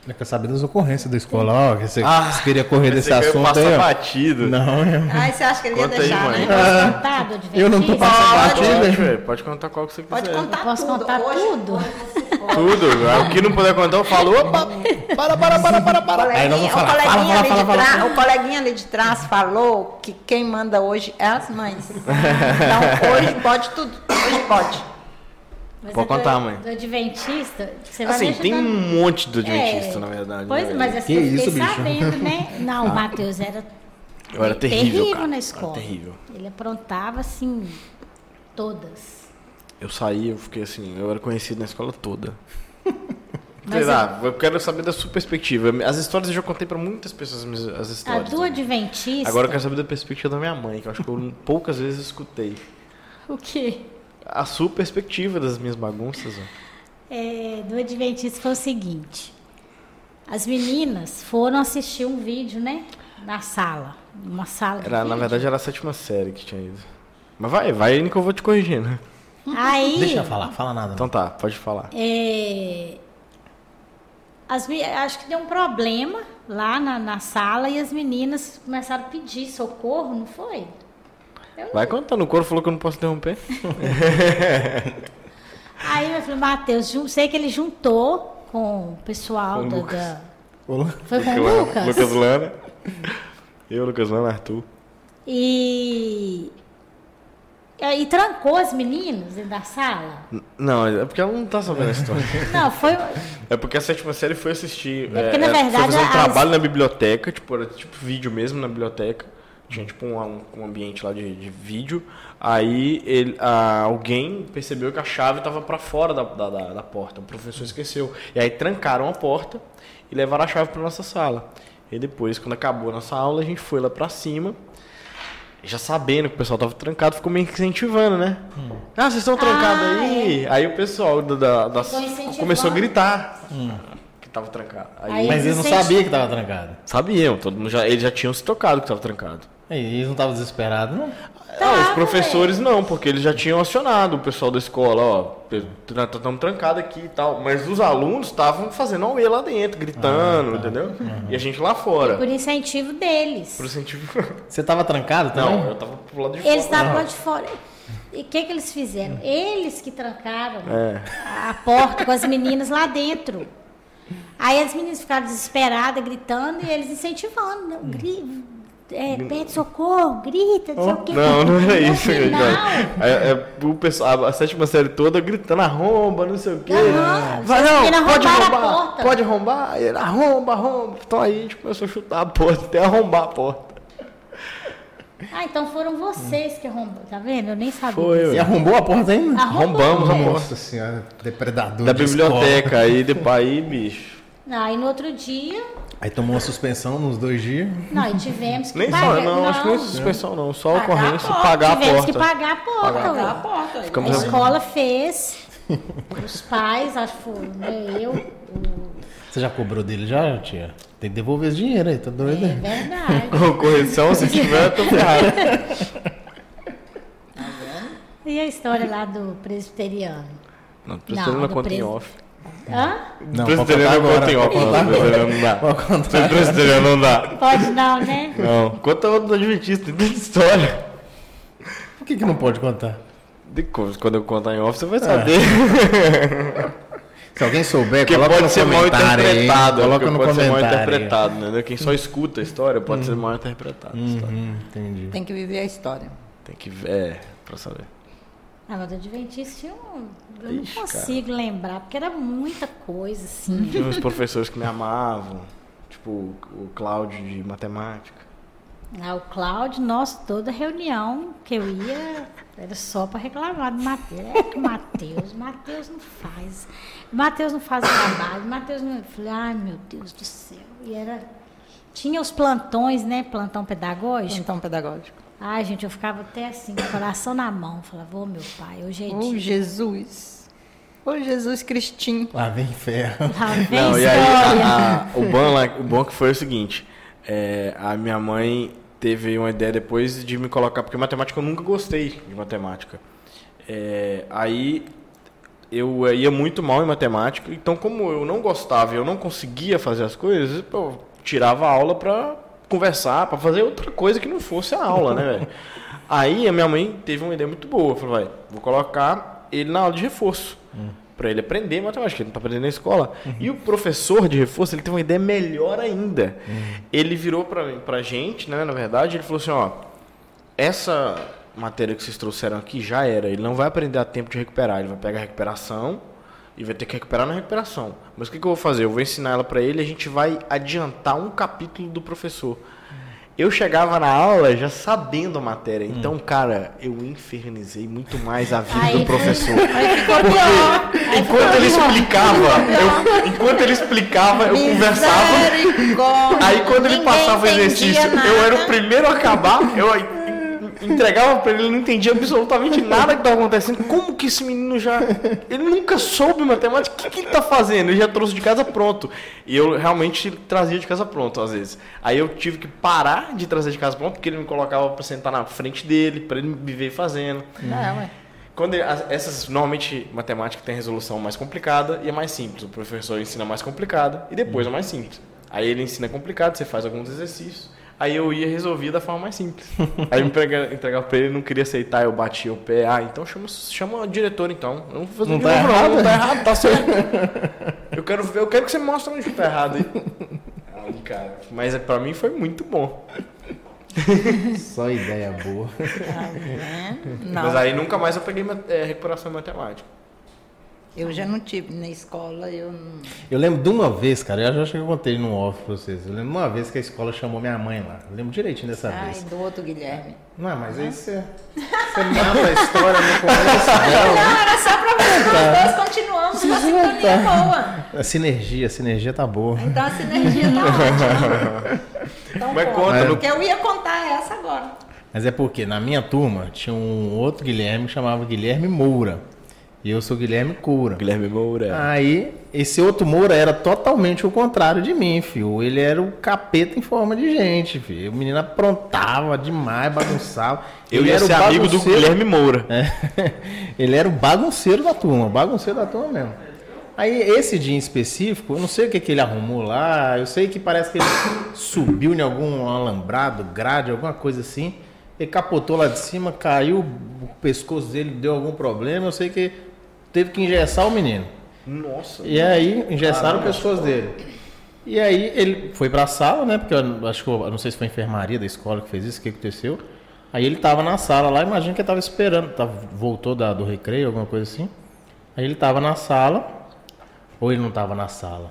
Eu quero saber das ocorrências da escola, ó, que você, Ah, queria correr desse eu ia assunto passar aí, batido. Não, é- Ai, você acha que ele ia Conta aí, deixar, mãe. né? Adventista? Eu não tô passando Pode. batido. Pode, velho, pode contar qual que você quiser. Pode contar Eu posso tudo. contar Hoje- tudo? hoje. Tudo. O que não puder contar, eu falo, opa, para, para, para, para, para. Aí nós vamos falar, o, coleguinha fala, ali fala, de fala, trás- fala. o coleguinha ali de trás falou que quem manda hoje é as mães. Então hoje pode tudo. Hoje pode. Mas Pode é do- contar, mãe. Do Adventista, você vai Assim, tem um monte do Adventista, É, na verdade. Pois, né, mas velho? assim, Que eu fiquei isso, bicho? sabendo, né? Não, o Matheus era Eu era terrível, cara. na Era escola. terrível. Ele aprontava, assim, todas. Eu saí, eu fiquei assim, eu era conhecido na escola toda. Mas Sei lá, eu quero saber da sua perspectiva. As histórias eu já contei pra muitas pessoas as as A histórias. do também. Adventista... Agora eu quero saber da perspectiva da minha mãe, que eu acho que eu poucas vezes escutei. O quê? A sua perspectiva das minhas bagunças. ó. É, do Adventista foi o seguinte. As meninas foram assistir um vídeo, né? Na sala. Uma sala Era, na verdade era a sétima série que tinha ido. Mas vai, vai indo que eu vou te corrigindo. né? Aí... Deixa eu falar, fala nada. Então tá, pode falar. É, as, acho que deu um problema lá na, na sala e as meninas começaram a pedir socorro, não foi? Eu Vai contando, o coro falou que eu não posso interromper. Aí eu falei, Matheus, sei que ele juntou com o pessoal Com o da, Lucas. da-. Foi com o Lucas? Lucas Lana. Eu, Lucas Lana, Arthur. E. E aí trancou as meninas dentro da sala? Não, é porque ela não tá sabendo a história. Não, foi. É porque a sétima série foi assistir. É porque, na foi verdade, fazer um as- trabalho na biblioteca, tipo, era tipo vídeo mesmo na biblioteca. Tinha tipo um, um- um ambiente lá de, de vídeo. Aí ele, ah, alguém percebeu que a chave estava para fora da, da, da- da porta. O professor esqueceu. E aí trancaram a porta e levaram a chave para nossa sala. E depois, quando acabou a nossa aula, a gente foi lá para cima. Já sabendo que o pessoal tava trancado, ficou meio que incentivando, né? Ah, vocês estão trancados Ah, aí? Aí o pessoal da, da, começou a gritar que tava trancado. Aí, Aí- Mas eles não sabiam que tava trancado. sabiam, todo mundo já, eles já tinham se tocado que tava trancado. Eles não estavam desesperados, não? Ah, os professores não, porque eles já tinham acionado o pessoal da escola, ó, estamos trancados aqui e tal. Mas os alunos estavam fazendo auê lá dentro, gritando, entendeu? E a gente lá fora. Por incentivo deles. Por incentivo. Você tava trancado também? Não, eu tava pro lado de Eles fora. estavam lá de fora. E o que, que eles fizeram? Eles que trancaram É. a porta com as meninas lá dentro. Aí as meninas ficaram desesperadas, gritando, e eles incentivando. Não, gri, é, pede socorro, grita, não sei o quê. Não, não era No isso. É, é, o pessoal, a, a sétima série toda gritando arromba, não sei o quê. Aham, Vai, não, pode arrombar, porta. pode arrombar. Ele, arromba, arromba. Então aí a gente começou a chutar a porta até arrombar a porta. Ah, então foram vocês que arrombaram, tá vendo? Eu nem sabia. Foi, disso. Você arrombou a porta ainda? Arrombamos a porta. Nossa senhora, depredador Da de biblioteca, aí depois aí, bicho. Aí no outro dia, escola. Aí tomou uma suspensão nos dois dias. não, aí tivemos que Nem pagar. só, não, acho que nem suspensão não, só Pagar a ocorrência e porta. pagar a tivemos porta. que pagar a porta. Pagar a a porta. A Ficamos escola fez, os pais, acho que foi né, eu, o- Você já cobrou dele já, tia? Tem que devolver esse dinheiro aí, tá doido? é verdade. Com correção, se tiver, eu tô ferrado. E a história lá do presbiteriano? Não, presbiteriano Não, não conta em pres- off. Hã? Não, em agora, off. pode contar não, dá. Contar. Presbiteriano não dá. Pode não, né? Não, conta outro do Adventista, tem tanta história. Por que, que não pode contar? De co- Quando eu contar em off, você vai saber. Se alguém souber, Porque coloca pode no ser mal comentário aí. interpretado. Coloca no pode ser mal comentário. interpretado, né? Quem só escuta a história pode ser mal interpretado. história. Hum, entendi. Tem que viver a história. Tem que ver, é, pra saber. Ah, mas do Adventista eu, eu não Ixi, consigo lembrar, porque era muita coisa, assim. Tinha uns professores que me amavam, tipo o Cláudio de matemática. Ah, o Cláudio, nossa, toda reunião que eu ia era só para reclamar do Matheus. É que o Matheus, Matheus não faz. Matheus não faz o trabalho, Matheus não. Eu falei, ai meu Deus do céu. E era. Tinha os plantões, né? Plantão pedagógico. Então, pedagógico. Ai, gente, eu ficava até assim, com o coração na mão. Falava, ô meu pai, hoje é Ô, dia. Jesus. Ô, Jesus Cristinho. Lá vem ferro. Lá vem Não, e aí a- a- o, bom lá, o bom que foi o seguinte, é, a minha mãe teve uma ideia depois de me colocar, porque matemática eu nunca gostei de matemática. É, aí eu ia muito mal em matemática, então como eu não gostava e eu não conseguia fazer as coisas, eu tirava a aula pra conversar, pra fazer outra coisa que não fosse a aula, né, velho? Aí a minha mãe teve uma ideia muito boa, falou, vai, vou colocar ele na aula de reforço. Pra ele aprender matemática, ele não tá aprendendo na escola. E o professor de reforço, ele teve uma ideia melhor ainda. Ele virou pra, pra gente, né, na verdade, ele falou assim, ó, essa matéria que vocês trouxeram aqui já era. Ele não vai aprender a tempo de recuperar. Ele vai pegar a recuperação e vai ter que recuperar na recuperação. Mas o que, que eu vou fazer? Eu vou ensinar ela para ele e a gente vai adiantar um capítulo do professor. Eu chegava na aula já sabendo a matéria. Então, cara, eu infernizei muito mais a vida Aí do professor. Aí. Aí ficou Enquanto ele explicava, eu, enquanto ele explicava, eu conversava. Aí quando ele passava o exercício, nada. eu era o primeiro a acabar, eu entregava pra ele, ele não entendia absolutamente nada que estava acontecendo. Como que esse menino já. Ele nunca soube matemática, o que, que ele tá fazendo? Ele já trouxe de casa pronto. E eu realmente trazia de casa pronto, às vezes. Aí eu tive que parar de trazer de casa pronto, porque ele me colocava pra sentar na frente dele, pra ele me ver fazendo. Não, é. Quando ele- essas normalmente matemática tem resolução mais complicada e é mais simples. O professor ensina mais complicada e depois é mais simples. Aí ele ensina complicado, você faz alguns exercícios. Aí eu ia resolver da forma mais simples. Aí eu entrega- entregava pra ele, ele não queria aceitar, eu batia o pé. Ah, então chama, chama o diretor então. Eu não vou fazer Não tá novo, errado. não, não tá errado, tá certo. eu quero ver, eu quero que você mostre onde tá errado aí. Aí, cara, mas é, pra mim foi muito bom. Só ideia boa. Tá Mas aí nunca mais eu peguei é, recuperação em matemática. Eu já não tive na escola, eu não... Eu lembro de uma vez, cara, eu já acho que eu contei no off pra vocês. Eu lembro de uma vez que a escola chamou minha mãe lá. Eu lembro direitinho dessa Ai, vez. do outro Guilherme. Não, mas aí você, você mata a história no começo dela. Não, era só pra ver. Nós dois continuamos com a sintonia boa. A sinergia, a sinergia tá boa. Então a sinergia tá ótima. Então, Mas conta, no- porque eu ia contar essa agora. Mas é porque na minha turma tinha um outro Guilherme que chamava Guilherme Moura. E eu sou Guilherme Cura. Guilherme Moura. Aí, esse outro Moura era totalmente o contrário de mim, filho. Ele era o capeta em forma de gente, filho. O menino aprontava demais, bagunçava. Eu Ele ia ser amigo do Guilherme Moura. É. Ele era o bagunceiro da turma, o bagunceiro da turma mesmo. Aí, esse dia em específico, eu não sei o que, que ele arrumou lá, eu sei que parece que ele subiu em algum alambrado, grade, alguma coisa assim. Ele capotou lá de cima, caiu, o pescoço dele deu algum problema, eu sei que teve que engessar o menino. Nossa. E aí, engessaram o pescoço dele. E aí, ele foi pra sala, né? Porque eu acho que, eu, não sei se foi a enfermaria da escola que fez isso, o que aconteceu. Aí ele tava na sala lá, imagina que ele tava esperando, tava, voltou da- do recreio, alguma coisa assim. Aí ele tava na sala, ou ele não tava na sala?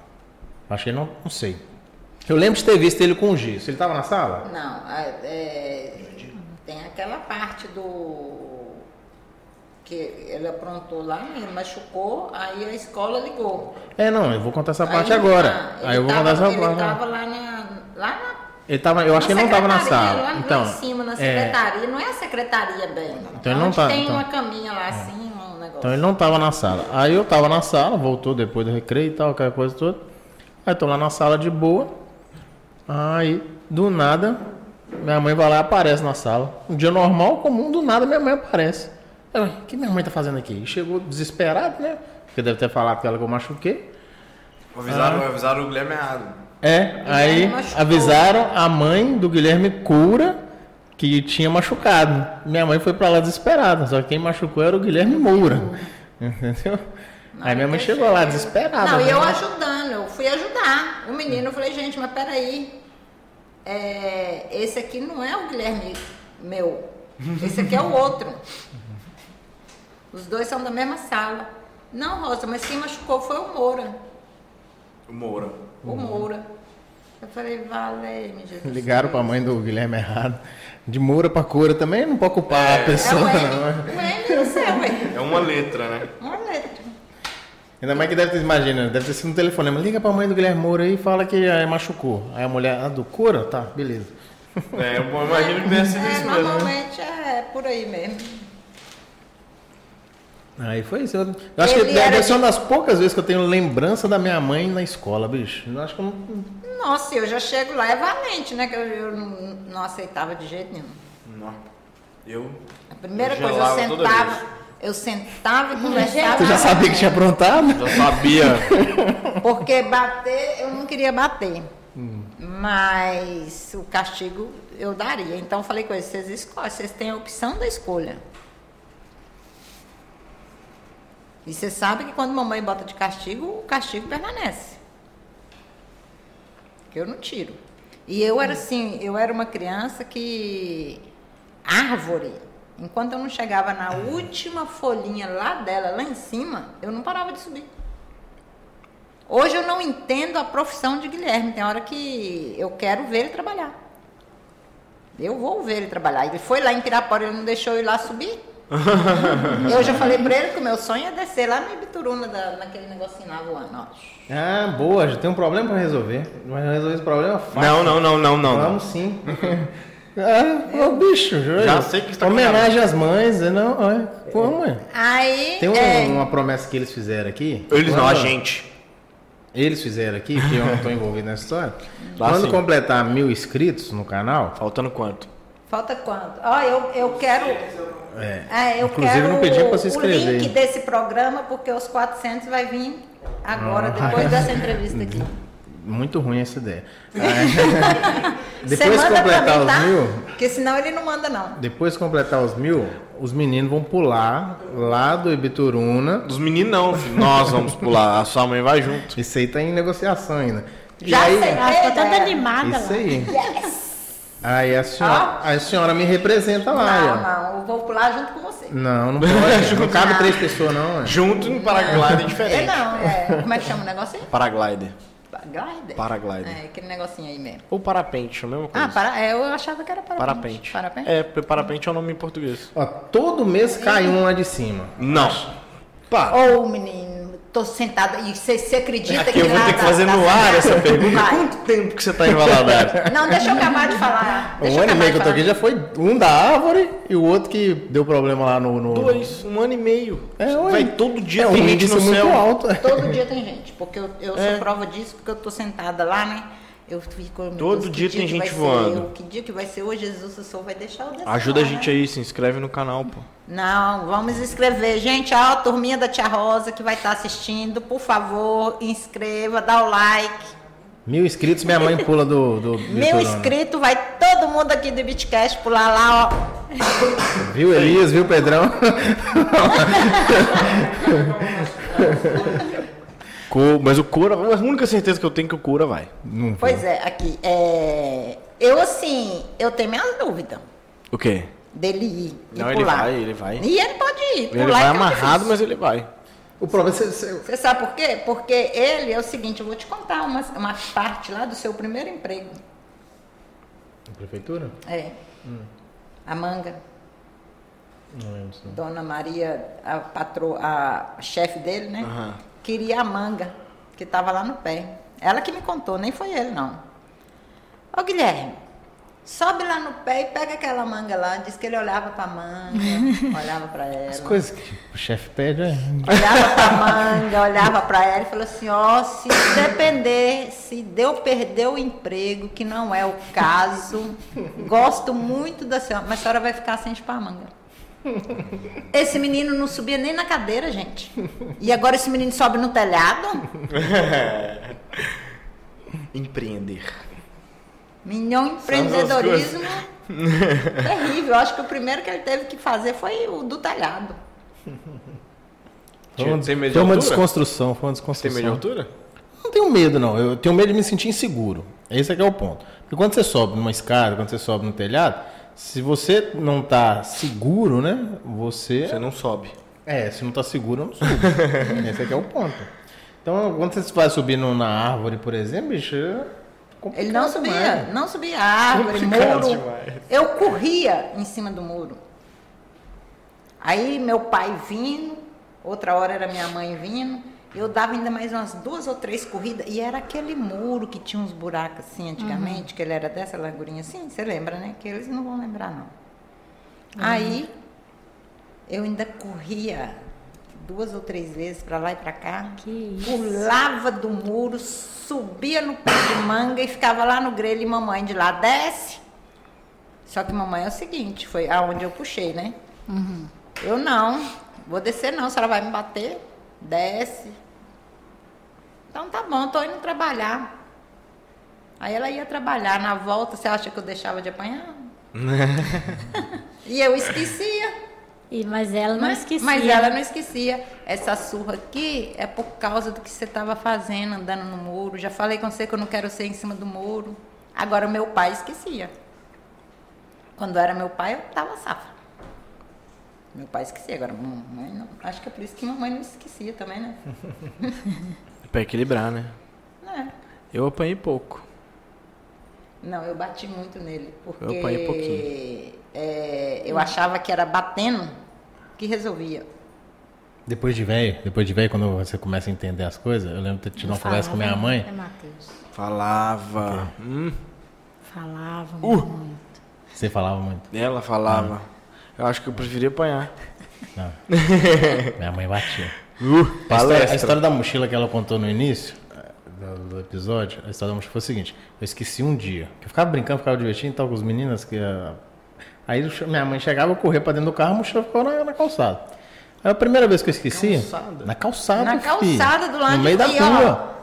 Acho que ele não, não sei. Eu lembro de ter visto ele com o giz. Ele tava na sala? Não, a- é, tem aquela parte do. Que ele aprontou lá, ele machucou, aí a escola ligou. É, não, eu vou contar essa parte Aí, agora. ele Aí eu vou tava- contar essa Ele parte. tava lá na. Lá na Ele tava, eu acho que ele não tava na sala. Lá, Então, lá em cima, na é, secretaria. Não é a secretaria bem. Então ele não Onde tá- Tem então- uma caminha lá assim, um negócio. Então ele não tava na sala. Aí eu tava na sala, voltou depois do recreio e tal, aquela coisa toda. Aí tô lá na sala de boa. Aí, do nada, minha mãe vai lá e aparece na sala. Um dia normal, comum, do nada minha mãe aparece. "Ué, o que minha mãe tá fazendo aqui? E chegou desesperado, né? Porque deve ter falado com ela que eu machuquei. Avisaram, avisaram o Guilherme errado. É, aí machucou. avisaram a mãe do Guilherme Cura que tinha machucado. Minha mãe foi pra lá desesperada, só que quem machucou era o Guilherme Moura. Entendeu? aí minha mãe chegou lá desesperada. Não, e né? eu ajudando, eu fui ajudar. O menino, eu falei, gente, mas peraí. É, esse aqui não é o Guilherme meu. Esse aqui é o outro. Os dois são da mesma sala. Não, Rosa, mas quem machucou foi o Moura. O Moura. O Moura. Eu falei, valeu, Jesus. Ligaram pra mãe do Guilherme errado. De Moura pra Cura também não pode culpar a É pessoa. o não. M. O M do céu, ué. É uma letra, né? Uma letra. Ainda mais que deve ter, imagina, deve ter sido um telefonema. Liga pra mãe do Guilherme Moura aí e fala que aí machucou. Aí a mulher, ah, do Cura? Tá, beleza. É, eu imagino que tenha sido É, isso mesmo. né? normalmente é por aí mesmo. Aí foi isso. Eu, eu acho que deve ser de- uma das poucas vezes que eu tenho lembrança da minha mãe na escola, bicho. Eu acho que eu não. Nossa, eu já chego lá, é valente, né? Que eu, eu não, não aceitava de jeito nenhum. Não. Eu. A primeira Eu coisa, eu sentava, eu sentava e conversava. Tu já sabia que tinha aprontado? Já sabia. Porque bater, eu não queria bater. Hum. Mas o castigo eu daria. Então eu falei com eles, vocês escolhem, vocês têm a opção da escolha. E você sabe que quando mamãe bota de castigo, o castigo permanece. Que eu não tiro. E eu era assim, eu era uma criança que. árvore. Enquanto eu não chegava na última folhinha lá dela, lá em cima, eu não parava de subir. Hoje eu não entendo a profissão de Guilherme. Tem hora que eu quero ver ele trabalhar. Eu vou ver ele trabalhar. Ele foi lá em Pirapora, ele não deixou eu ir lá subir. Eu já falei pra ele que o meu sonho é descer lá no Ibituruna, da, naquele negocinho lá voando. ó. Ah, boa, já tem um problema pra resolver. Mas resolver esse problema fácil. Não, não, não, não, não. não. Vamos sim. ah, ô bicho, Já sei que você tá Homenagem às mães, é, não, olha. Pô, mãe. Aí. Tem um- é, uma promessa que eles fizeram aqui. Eles não, a Quando- gente. Eles fizeram aqui, porque eu não estou envolvido nessa história. Lá Quando sim. completar mil inscritos no canal, Faltando quanto? Falta quanto? Ó, eu, eu quero. é, É, eu Inclusive, quero não pedi pra se o inscrever. link desse programa, porque os 400 vai vir agora, Ah. depois dessa entrevista aqui. muito ruim essa ideia. Você depois pra completar mim, os tá? mil, Porque senão ele não manda, não. depois completar os mil, os meninos vão pular lá do Ibituruna. Dos meninos não, filho. Nós vamos pular. A sua mãe vai junto. Isso aí tá em negociação ainda. E Já aí, sei. Ela ficou toda animada Isso lá. aí. Aí a senhora, a senhora me representa lá, Não, ó. não, eu vou pular junto com você. Não, não pode. não cabe Não. três pessoas, não. é. Junto no paraglider é É, diferente. não, é. Como é que chama o negócio aí? Paraglider. Glider? Paraglider. É, aquele negocinho aí mesmo. Ou parapente, é a mesma coisa. Ah, para, é, eu achava que era parapente. Parapente. Parapente? É, porque parapente é o nome em português. Ó, todo mês cai um lá de cima. Não. Pá. Ô, menino, tô sentada. E você, você acredita Aqui que eu vou ter que fazer no ar essa pergunta. Vai. Quanto tempo que você tá em Valadares? Não, deixa eu acabar de falar. Deixa Um ano e meio que eu tô aqui já foi um da árvore e o outro que deu problema lá no. no... Dois, um ano e meio. É, ué. Vai todo dia é, tem gente no muito céu. alto. Todo dia tem gente, porque eu, eu É. sou prova disso, porque eu tô sentada lá, né? Eu fico, Todo Deus, dia tem gente voando. eu? Que dia que vai ser hoje? Jesus, o Senhor vai deixar eu descer Ajuda a gente aí, se inscreve no canal, pô. Não, vamos inscrever. Gente, ó, a turminha da Tia Rosa que vai estar assistindo, por favor, inscreva, dá o like. Mil inscritos, minha mãe pula do. do Mil inscritos, vai todo mundo aqui do Bitcast pular lá, ó. Viu, Elias? Viu, Pedrão? Co- Mas o Cura, a única certeza que eu tenho é que o Cura vai. Não Pois é, aqui. É... Eu, assim, eu tenho minhas dúvidas O quê? dele ir e Não, ele pular. vai, ele vai. E ele pode ir. Ele vai é é amarrado, mas ele vai. O problema é você. Você sabe por quê? Porque ele é o seguinte, eu vou te contar uma, uma parte lá do seu primeiro emprego. Prefeitura? É. A manga. Não lembro não. Dona Maria, a patro, a chefe dele, né? Aham. Queria a manga, que estava lá no pé. Ela que me contou, nem foi ele, não. Ô Guilherme, sobe lá no pé e pega aquela manga lá. Diz que ele olhava pra manga, olhava pra As ela. coisas que o chefe pede é. Olhava pra manga, olhava pra ela e falou assim, ó, se depender, se deu perder o emprego, que não é o caso, gosto muito da senhora, mas a senhora vai ficar sem chupar a manga. Esse menino não subia nem na cadeira, gente. E agora esse menino sobe no telhado? Empreender. Minhão empreendedorismo terrível. Eu acho que o primeiro que ele teve que fazer foi o do telhado. Foi uma, Tem medo de foi uma desconstrução, foi uma Tem desconstrução. medo de altura? Não tenho medo, não. Eu tenho medo de me sentir inseguro. Esse é que é o ponto. Porque quando você sobe numa escada, quando você sobe no telhado, Se você não tá seguro, né? Você. Você não sobe. É, se não tá seguro, eu não subo. Esse aqui é o ponto. Então, quando você vai subindo na árvore, por exemplo, bicho. é Ele não subia, demais. não subia árvore, Complicado muro. demais. Eu corria em cima do muro. Aí meu pai vindo, outra hora era minha mãe vindo, eu dava ainda mais umas duas ou três corridas, e era aquele muro que tinha uns buracos assim antigamente, que ele era dessa largurinha assim, você lembra, né? Que eles não vão lembrar não. Aí eu ainda corria duas ou três vezes para lá e para cá, Que isso. pulava do muro, subia no pé de manga e ficava lá no grelho e mamãe de lá desce. Só que mamãe é o seguinte, foi aonde eu puxei, né? Eu não, vou descer não, a senhora vai me bater, desce. Então tá bom, tô indo trabalhar. Aí ela ia trabalhar, na volta você acha que eu deixava de apanhar? e eu esquecia. E, mas ela não Mas, esquecia. mas ela não esquecia. Essa surra aqui é por causa do que você estava fazendo, andando no muro. Já falei com você que eu não quero ser em cima do muro. Agora, meu pai esquecia. Quando era meu pai, eu tava safa. Meu pai esquecia, agora mamãe não. Acho que é por isso que mamãe não esquecia também, né? Pra equilibrar, né? É. Eu apanhei pouco. Não, eu bati muito nele. Porque Eu apanhei pouquinho. é, eu achava que era batendo que resolvia. Depois de velho, depois de velho, quando você começa a entender as coisas, eu lembro de ter tido uma conversa com minha mãe. né, Matheus? Falava. Hum, Falava Uh. muito. Você falava muito. ela falava. Eu acho que eu preferia apanhar. Não. minha mãe batia. Uh, A história, palestra. a história da mochila que ela contou no início do, do episódio, a história da mochila foi o seguinte: eu esqueci um dia. que Eu ficava brincando, ficava divertindo e tal com os meninos. Que, ah, aí minha mãe chegava, eu corria pra dentro do carro, a mochila ficou na, na calçada. Aí a primeira vez que eu esqueci. Calçada? Na calçada. Na filho. calçada do lado No meio da e, rua.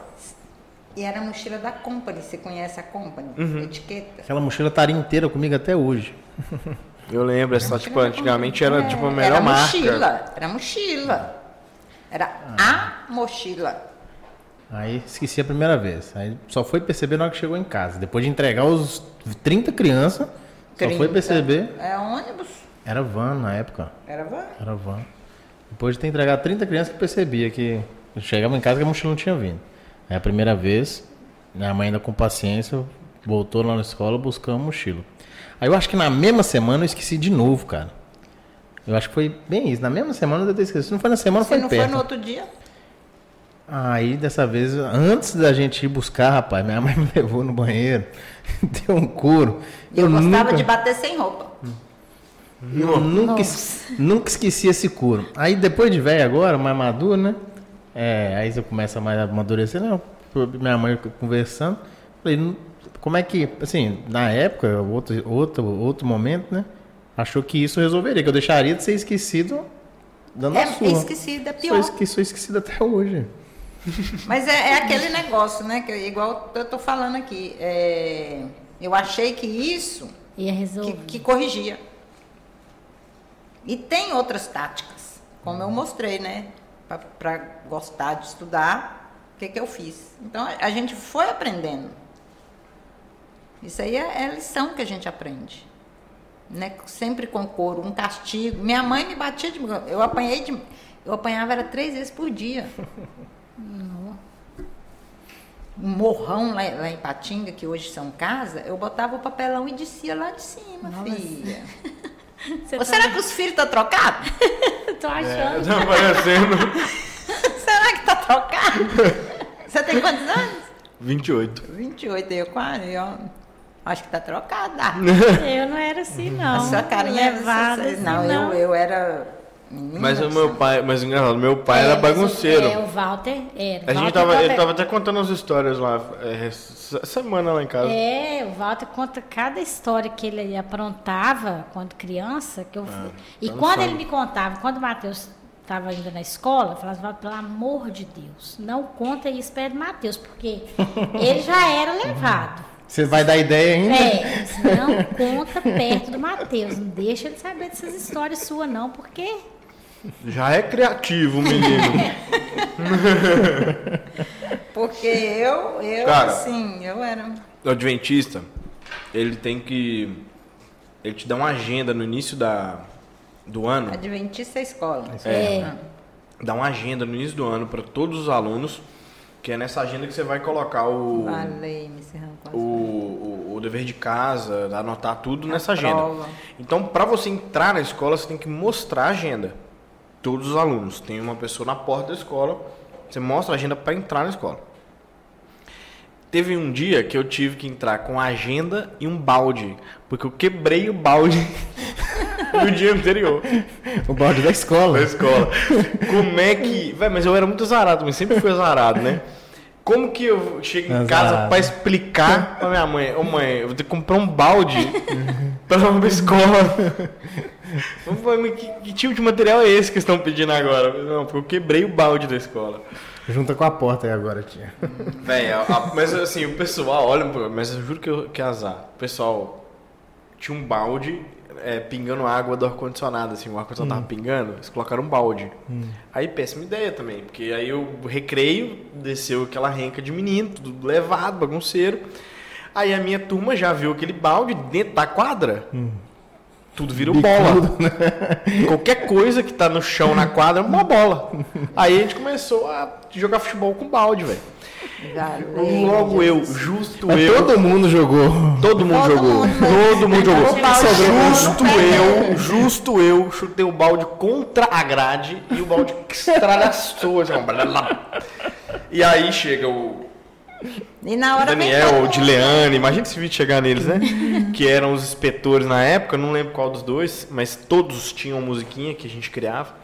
E era a mochila da Company. Você conhece a Company? Uhum. Etiqueta. Aquela mochila estaria inteira comigo até hoje. Eu lembro, essa, tipo, antigamente era É, tipo a melhor era marca. mochila. Era mochila. Era Ah. a mochila. Aí esqueci a primeira vez. Aí só foi perceber na hora que chegou em casa. Depois de entregar os 30 crianças, só foi 30. perceber. É ônibus. Era van na época. Era van. Era van. Depois de ter entregado 30 crianças que percebia que eu chegava em casa que a mochila não tinha vindo. Aí a primeira vez, minha mãe ainda com paciência, voltou lá na escola buscando a mochila. Aí eu acho que na mesma semana eu esqueci de novo, cara. Eu acho que foi bem isso. Na mesma semana eu esquecido. Se não foi na semana, Se foi não perto. foi no outro dia. Aí dessa vez, antes da gente ir buscar, rapaz, minha mãe me levou no banheiro, deu um couro. E eu, gostava nunca, de bater sem roupa. eu nunca, es- nunca esqueci esse couro. Aí depois de velho agora, mais maduro, né? É, aí você começa mais a amadurecer, não. Minha mãe conversando, falei, "Não- como é que, assim, na época, outro, outro, outro momento, né? Achou que isso resolveria, que eu deixaria de ser esquecido dando a É, sua. esquecido, é Sou, pior. esque- sou esquecido até hoje. Mas é, é aquele negócio, né? Que igual eu tô falando aqui. é, eu achei que isso Ia que, resolver. que corrigia. E tem outras táticas, como eu mostrei, né? Para gostar de estudar, o que, que eu fiz? Então a, a gente foi aprendendo. Isso aí é, é a lição que a gente aprende. Né? Sempre com couro, um castigo. Minha mãe me batia de. Eu apanhei de. Eu apanhava era três vezes por dia. Um morrão lá, lá em Patinga, que hoje são casa, eu botava o papelão e descia lá de cima, filha. Você Ou tá- será que os filhos estão trocados? Tô É, achando. tá parecendo. será que tá trocado? Você tem quantos anos? 28. 28, eu quase. Eu acho que tá trocado. ah. Eu não era assim, não. A sua carinha é levada assim, não, não. Eu, eu era. Menina, Mas o meu céu. pai, mas engraçado, meu pai É, era mas o- bagunceiro. É, o Walter era. A gente Walter tava, ele tava até contando as histórias lá, é, semana lá em casa. É, o Walter conta cada história que ele aprontava quando criança. Que eu... e tá no quando ele me contava, quando o Matheus estava ainda na escola, eu falava, "Walter, pelo amor de Deus, não conta isso do Matheus, porque ele já era levado. Você vai dar ideia ainda? É, não conta perto do Matheus, não deixa ele saber dessas histórias suas, não, porque Já é criativo, menino. Porque eu, eu Cara. assim, eu era. o adventista, ele tem que ele te dá uma agenda no início da, do ano. Adventista é escola. É. Dá uma agenda no início do ano para todos os alunos, que é nessa agenda que você vai colocar o, encerrando com o, o, o dever de casa, anotar tudo A nessa agenda. prova. Então, para você entrar na escola, você tem que mostrar a agenda. Todos os alunos. Tem uma pessoa na porta da escola, você mostra a agenda para entrar na escola. Teve um dia que eu tive que entrar com a agenda e um balde, porque eu quebrei o balde no dia anterior O balde da escola. na escola. Como é que. Véi, mas eu era muito azarado, mas sempre fui azarado, né? Como que eu chego em casa pra explicar pra minha mãe, ô mãe, eu vou ter que comprar um balde pra pra escola. Que, que tipo de material é esse que estão pedindo agora? Não, porque eu quebrei o balde da escola. Junta com a porta aí agora, tia. Véi, a- a- mas assim, o pessoal, olha, mas eu juro que, eu, que é azar. O pessoal tinha um balde é, pingando água do ar-condicionado, assim, o ar-condicionado tava pingando, eles colocaram um balde. Aí, péssima ideia também, porque aí o recreio desceu aquela renca de menino, tudo levado, bagunceiro. Aí a minha turma já viu aquele balde dentro da quadra. Tudo virou bola. Qualquer coisa que tá no chão na quadra é uma bola. Aí a gente começou a jogar futebol com balde, velho. Logo eu, justo Mas eu. todo mundo jogou. Todo mundo Todo jogou. mundo? Todo mundo jogou. Justo eu, justo eu, chutei o balde contra a grade e o balde estralhaçou. Assim, e aí chega o E na hora Daniel, todo o mundo. Dileane, imagina esse vídeo chegar neles, né? que eram os inspetores na época, não lembro qual dos dois, mas todos tinham musiquinha que a gente criava.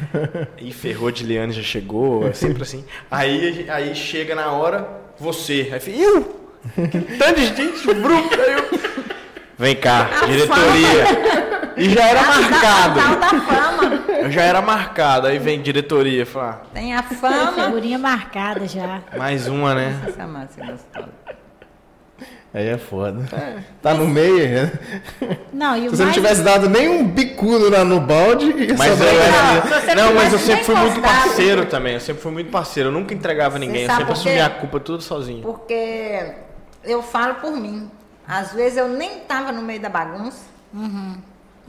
e ferrou, a Dileane já chegou, é sempre assim. Aí, aí chega na hora, você. Aí fica, eu? Que tanto de gente bruta, eu. Vem cá, diretoria. E já era Tal marcado. da fama. Eu já era marcado. Aí vem diretoria, fala, Tem a fama. Figurinha marcada já. mais uma, né? Essa massa é gostosa. Aí é foda. Tá no meio. né? Não, e o Se você não tivesse dado nem um bicudo lá no balde, Mas eu era- você Não, mas eu sempre fui muito parceiro também. Eu sempre fui muito parceiro. Eu nunca entregava ninguém. Eu sempre assumia a culpa tudo sozinho. Porque eu falo por mim. Às vezes eu nem tava no meio da bagunça.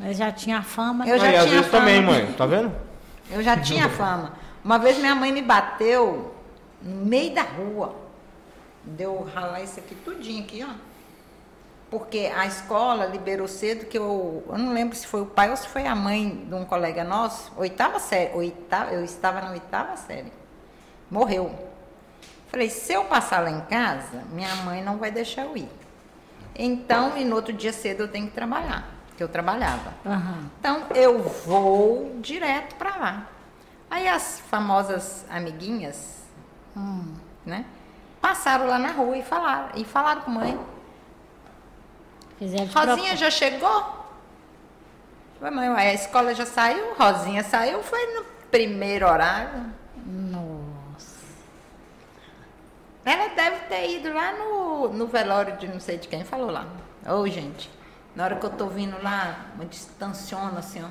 Eu já tinha fama. Eu já Aí, às tinha vezes fama. também, mãe. Tá vendo? Eu já tinha fama. Uma vez minha mãe me bateu no meio da rua. Deu ralar isso aqui tudinho aqui, ó. Porque a escola liberou cedo que eu, eu não lembro se foi o pai ou se foi a mãe de um colega nosso, oitava série, oitava, eu estava na oitava série. Morreu. Falei, se eu passar lá em casa, minha mãe não vai deixar eu ir. Então, e no outro dia cedo eu tenho que trabalhar, que eu trabalhava. Aham. Então eu vou direto para lá. Aí as famosas amiguinhas, né? Passaram lá na rua e falaram, e falaram com a mãe. Fizeram Rosinha já chegou? Falei, mãe, a escola já saiu, Rosinha saiu, foi no primeiro horário. Nossa. Ela deve ter ido lá no, no velório de não sei de quem, falou lá. Ô, gente, na hora que eu tô vindo lá, uma distanciona assim, ó,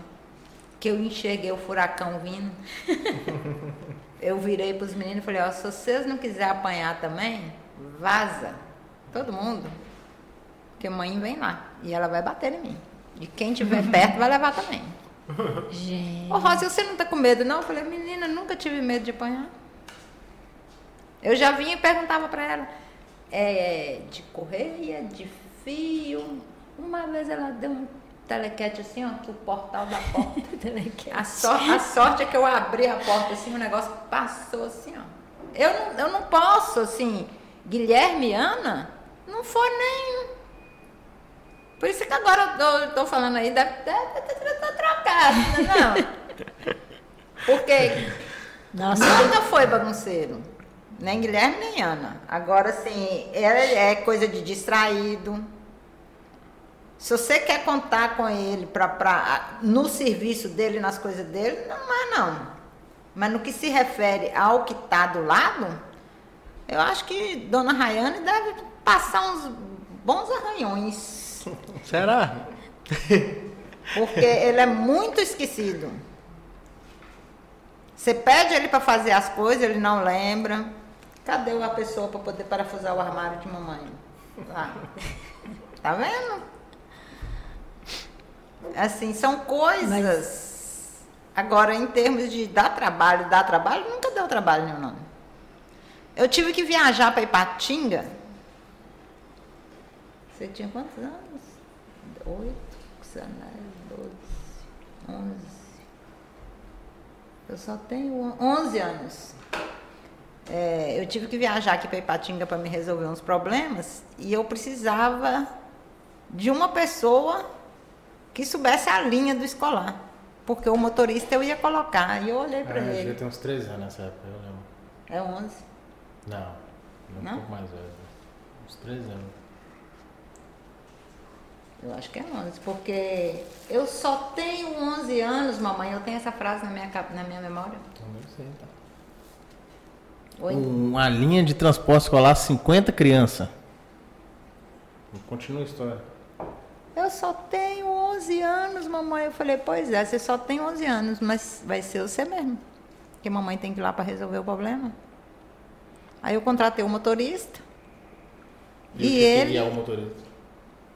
que eu enxerguei o furacão vindo. eu virei pros meninos e falei, ó, se vocês não quiserem apanhar também, vaza. Todo mundo. Porque mãe vem lá e ela vai bater em mim. E quem tiver perto vai levar também. Gente. Ô, Rosa, você não tá com medo, não? Eu falei, menina, nunca tive medo de apanhar. Eu já vinha e perguntava pra ela, é de correia, de fio. Uma vez ela deu um telequete assim, ó, que o portal da porta. a, so- a sorte é que eu abri a porta assim, o negócio passou assim, ó. Eu não, eu não posso, assim, Guilherme e Ana, não foi nem. Por isso que agora eu tô, tô falando aí, deve tá trocado, né, não? Porque Nossa, nunca foi bagunceiro. Nem Guilherme, nem Ana. Agora, assim, é, é coisa de distraído. Se você quer contar com ele pra, pra, no serviço dele, nas coisas dele, não é não. Mas no que se refere ao que está do lado, eu acho que Dona Rayane deve passar uns bons arranhões. Será? Porque ele é muito esquecido. Você pede ele para fazer as coisas, ele não lembra. Cadê a pessoa para poder parafusar o armário de mamãe? Lá. Tá vendo? Assim, são coisas. Agora, em termos de dar trabalho, dar trabalho, nunca deu trabalho nenhum, não. Eu tive que viajar para Ipatinga. Você tinha quantos anos? Oito, doze, onze. Eu só tenho 11 anos. É, eu tive que viajar aqui para Ipatinga para me resolver uns problemas e eu precisava de uma pessoa que soubesse a linha do escolar. Porque o motorista eu ia colocar. E eu olhei para Ah, ele. Eu tenho uns 13 anos nessa época, eu lembro. É 11. Não, um Não? pouco mais velho. Uns 13 anos. Eu acho que é 11. Porque eu só tenho 11 anos, mamãe. Eu tenho essa frase na minha, na minha memória. Então deve ser, então. Oi? Uma linha de transporte escolar, 50 crianças. Continua a história. Eu só tenho 11 anos, mamãe. Eu falei, pois é, você só tem 11 anos, mas vai ser você mesmo. Porque mamãe tem que ir lá para resolver o problema. Aí eu contratei o motorista. eu E tive que ele. guiar o motorista.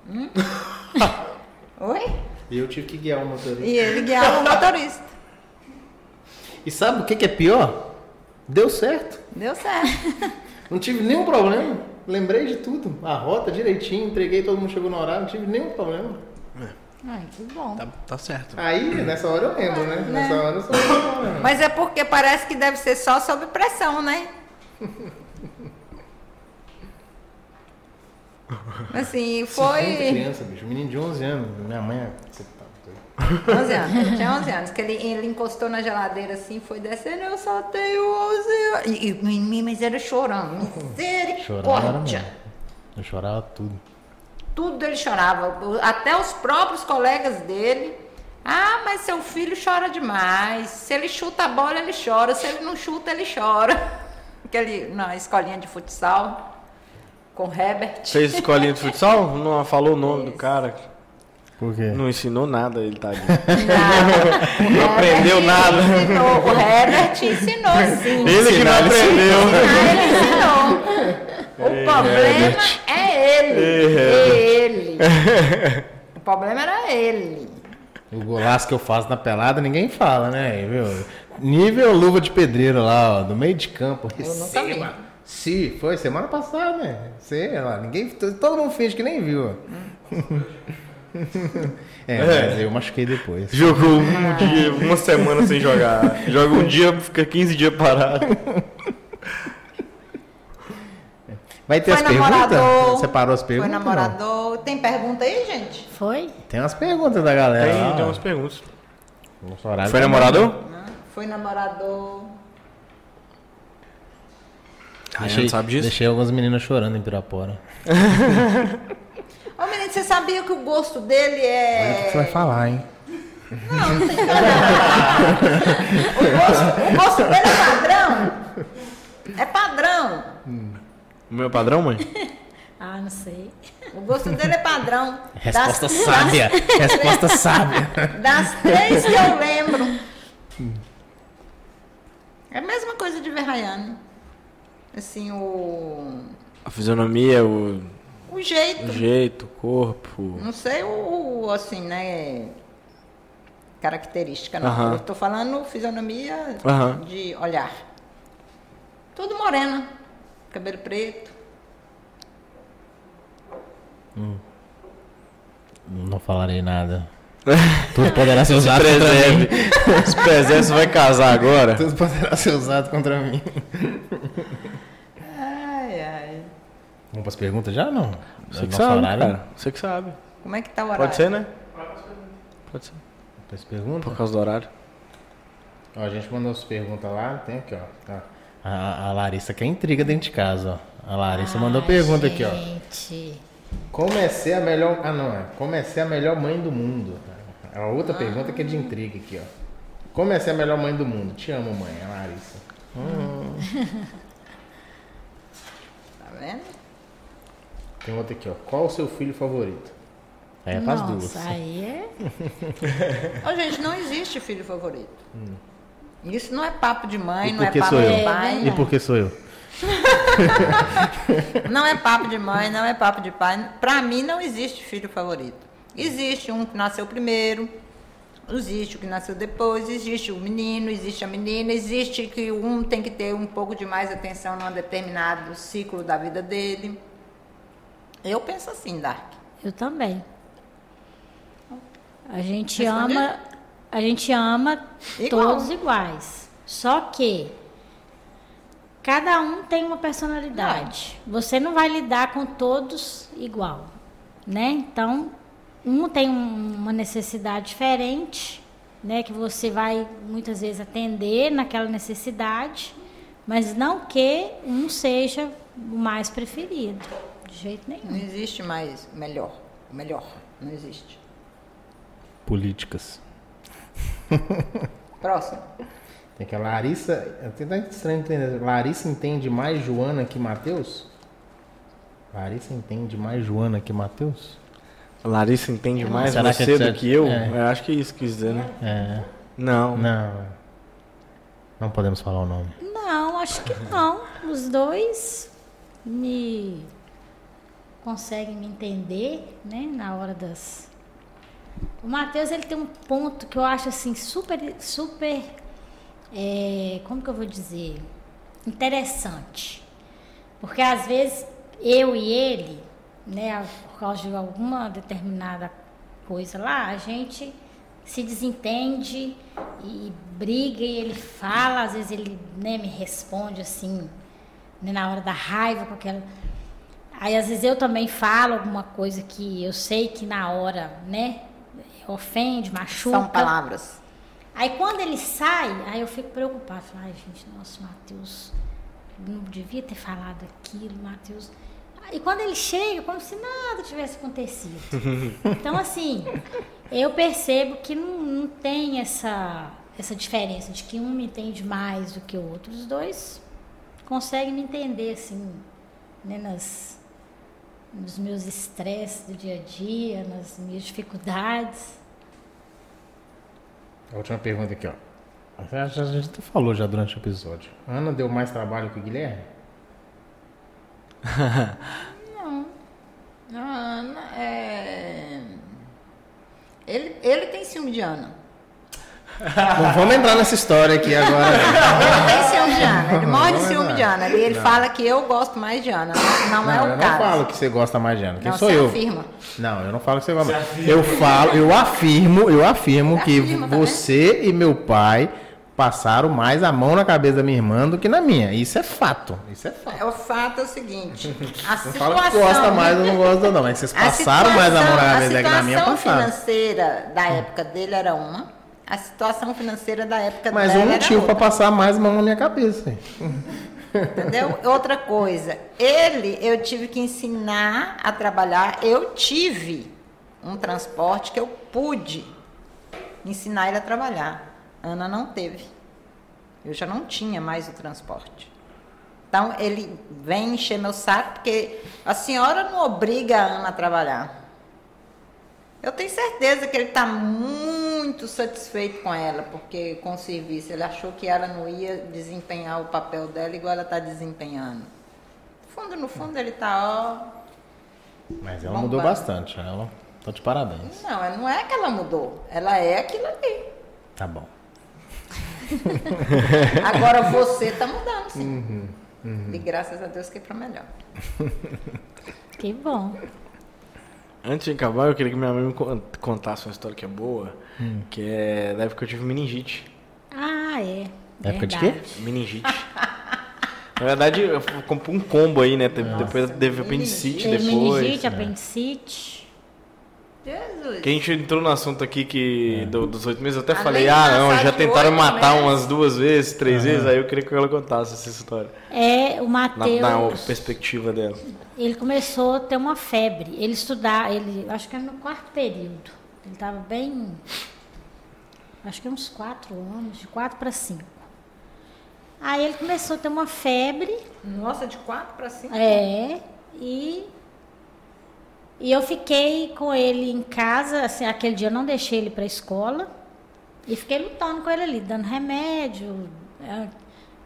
Oi? E eu tive que guiar o motorista. E ele guiava o motorista. E sabe o que, que é pior? Deu certo. Deu certo. Não tive nenhum problema. Lembrei de tudo. A rota direitinho, entreguei, todo mundo chegou no horário, não tive nenhum problema. Ai, que bom. Tá, tá certo. Aí, nessa hora eu lembro, né? Nessa hora eu lembro. Mas é porque parece que deve ser só sob pressão, né? Assim, 50 foi. criança, bicho. Menino de 11 anos. Minha mãe é... Você tá doido. 11 anos, tinha 11 anos, que ele, ele encostou na geladeira assim, foi descendo, eu só tenho 11 anos. E, e, mas era chorando, Chorava, misericórdia. Eu chorava tudo. Tudo ele chorava, até os próprios colegas dele. Ah, mas seu filho chora demais. Se ele chuta a bola, ele chora. Se ele não chuta, ele chora. Aquele, na escolinha de futsal, com Herbert. Fez escolinha de futsal? Não falou o nome do cara. Por quê? Não ensinou nada, ele tá ali. Não, Não aprendeu nada. Ensinou, o Herbert ensinou sim. Ele que não aprendeu. Ah, ele ensinou. O problema é ele. É ele. O problema era ele. O golaço que eu faço na pelada, ninguém fala, né? Viu? Nível luva de pedreiro lá, ó, do meio de campo. Receba. Sim, foi semana passada, né? Sei lá, ninguém. Todo mundo finge que nem viu. é, mas eu machuquei depois. Jogou um dia, uma semana sem jogar. Joga um dia, fica 15 dias parado. Vai ter Foi as perguntas? namorador. Você parou as Foi perguntas? não? namorador. Tem pergunta aí, gente? Foi? Tem umas perguntas da galera. Tem, tem umas perguntas. Foi tá namorador? Não. Foi namorador. Ah, Deixei, não sabe disso? deixei algumas meninas chorando em Pirapora. Ô, menino, você sabia que o gosto dele Olha o que é. você vai falar, hein? O gosto, o gosto dele é padrão? É padrão. O meu padrão, mãe? Ah, não sei. O gosto dele é padrão. Resposta Das- sábia. Resposta sábia. Das três que eu lembro. É a mesma coisa de Verraiano. Assim, o. A fisionomia, o, O jeito. o jeito, o corpo. Não sei o, o, assim, né? Característica, não. Aham. Eu tô falando fisionomia Aham. de olhar. Tudo morena. Cabelo preto. Não falarei nada. Tudo poderá ser usado contra mim. Preserve, você vai casar agora? Tudo poderá ser usado contra mim. Ai, ai. Vamos para as perguntas já não? Você que sabe, horário? cara. Você que sabe. Como é que tá o horário? Pode ser, né? Pode ser. Para as perguntas? Por causa do horário. Ó, a gente mandou as perguntas lá, tem aqui, ó. Ó, A, a Larissa quer intriga dentro de casa, ó. A Larissa mandou Ai, pergunta aqui, ó. Gente. Como é ser a melhor. Ah, não, é. Como é ser a melhor mãe do mundo? A outra pergunta que é de intriga aqui, ó. Como é ser a melhor mãe do mundo? Te amo, mãe, a Larissa. Tá vendo? Tem outra aqui, ó. Qual o seu filho favorito? Aí é pras Nossa, duas. aí é. Ô, gente, não existe filho favorito. Isso não é papo de mãe, não é papo sou eu? de pai. E por que sou eu? Não é papo de mãe, não é papo de pai. Pra mim não existe filho favorito. Existe um que nasceu primeiro, existe o que nasceu depois, existe o menino, existe a menina, existe que um tem que ter um pouco de mais atenção num determinado ciclo da vida dele. Eu penso assim, Dark. Eu também. A gente ama, a gente ama Igual. todos iguais. Só que cada um tem uma personalidade. Você não vai lidar com todos igual, né? Então, um tem um- uma necessidade diferente, né, que você vai muitas vezes atender naquela necessidade, mas não que um seja o mais preferido, de jeito Não nenhum. existe mais melhor. O melhor. Não existe. Políticas. Próximo. Tem que a Larissa. É até estranho entender. Larissa entende mais Joana que Matheus? Larissa entende mais Joana que Matheus? Larissa entende mais Será que você é- do que eu? é. Eu acho que é isso que quis dizer, né? É. Não. Não. Não podemos falar o nome. Não, acho que não. Os dois me conseguem me entender, né, na hora das O Matheus, ele tem um ponto que eu acho assim super super é, como que eu vou dizer? Interessante. Porque às vezes eu e ele, né, por causa de alguma determinada coisa lá, a gente se desentende e briga e ele fala, às vezes ele né, me responde assim, né, na hora da raiva, com aquela. Aí às vezes eu também falo alguma coisa que eu sei que na hora, né, ofende, machuca. São palavras. Aí quando ele sai, aí eu fico preocupada. Falo, ai gente, nossa, Matheus, não devia ter falado aquilo, Matheus. E quando ele chega, como se nada tivesse acontecido. Então, assim, eu percebo que não, não tem essa, essa diferença de que um me entende mais do que o outro. Os dois conseguem me entender, assim, né, nas, nos meus estresses do dia a dia, nas minhas dificuldades. A última pergunta aqui, ó. A gente- a falou já durante o episódio. Ana deu mais trabalho que o Guilherme? A Ana é. Ele, ele tem ciúme de Ana. Não vamos entrar nessa história aqui agora. Ele tem ciúme de Ana. Ele morre de Não, ciúme não. de Ana. E ele fala que eu gosto mais de Ana. Não, não é Não, o eu não caso. falo que você gosta mais de Ana. Quem Não, sou você eu? afirma. Não, eu não falo que você gosta mais. Eu falo, eu afirmo, eu afirmo Você que afirma, tá você e meu pai passaram mais a mão na cabeça da minha irmã do que na minha. Isso é fato. Isso é fato. O fato é o seguinte: a Não situação. fala que gosta mais ou não gosta não, mas vocês a passaram mais a mão na situação- cabeça na minha A situação financeira da época dele era uma, a situação financeira da época Mas dela um era motivo pra outra. passar mais mão na minha cabeça. Entendeu? Outra coisa, ele eu tive que ensinar a trabalhar. Eu tive um transporte que eu pude ensinar ele a trabalhar. Ana não teve. Eu já não tinha mais o transporte. Então ele vem encher meu saco porque a senhora não obriga a Ana a trabalhar. Eu tenho certeza que ele está muito satisfeito com ela, porque com o serviço ele achou que ela não ia desempenhar o papel dela igual ela está desempenhando. No fundo, no fundo ele está, Mas ela Vamos mudou bastante. Ela, tô de parabéns. ó. Não, não é que ela mudou. Ela é aquilo ali. Tá bom. Agora você está mudando, sim. Uhum, E graças a Deus que é para melhor. Que bom. Antes de acabar, eu queria que minha mãe me con- contasse uma história que é boa, Hum. que é da época que eu tive meningite. Ah, é. Época de verdade. Meningite. Na verdade, eu comprei um combo aí, né? Teve- Depois teve apendicite depois. meningite, né? apendicite. Jesus. Que a gente entrou no assunto aqui que do- dos oito meses, eu até Além falei, ah, não, já tentaram matar meses. umas duas vezes, três vezes, aí eu queria que ela contasse essa história. É, o Na, na Matheus, perspectiva dela. ele começou a ter uma febre. Ele estudar, ele, acho que era no quarto período. Ele estava bem, acho que uns quatro anos, de quatro para cinco. Aí ele começou a ter uma febre, Nossa, de quatro para cinco. é, e e eu fiquei com ele em casa, assim, aquele dia eu não deixei ele para a escola e fiquei lutando com ele ali, dando remédio. É,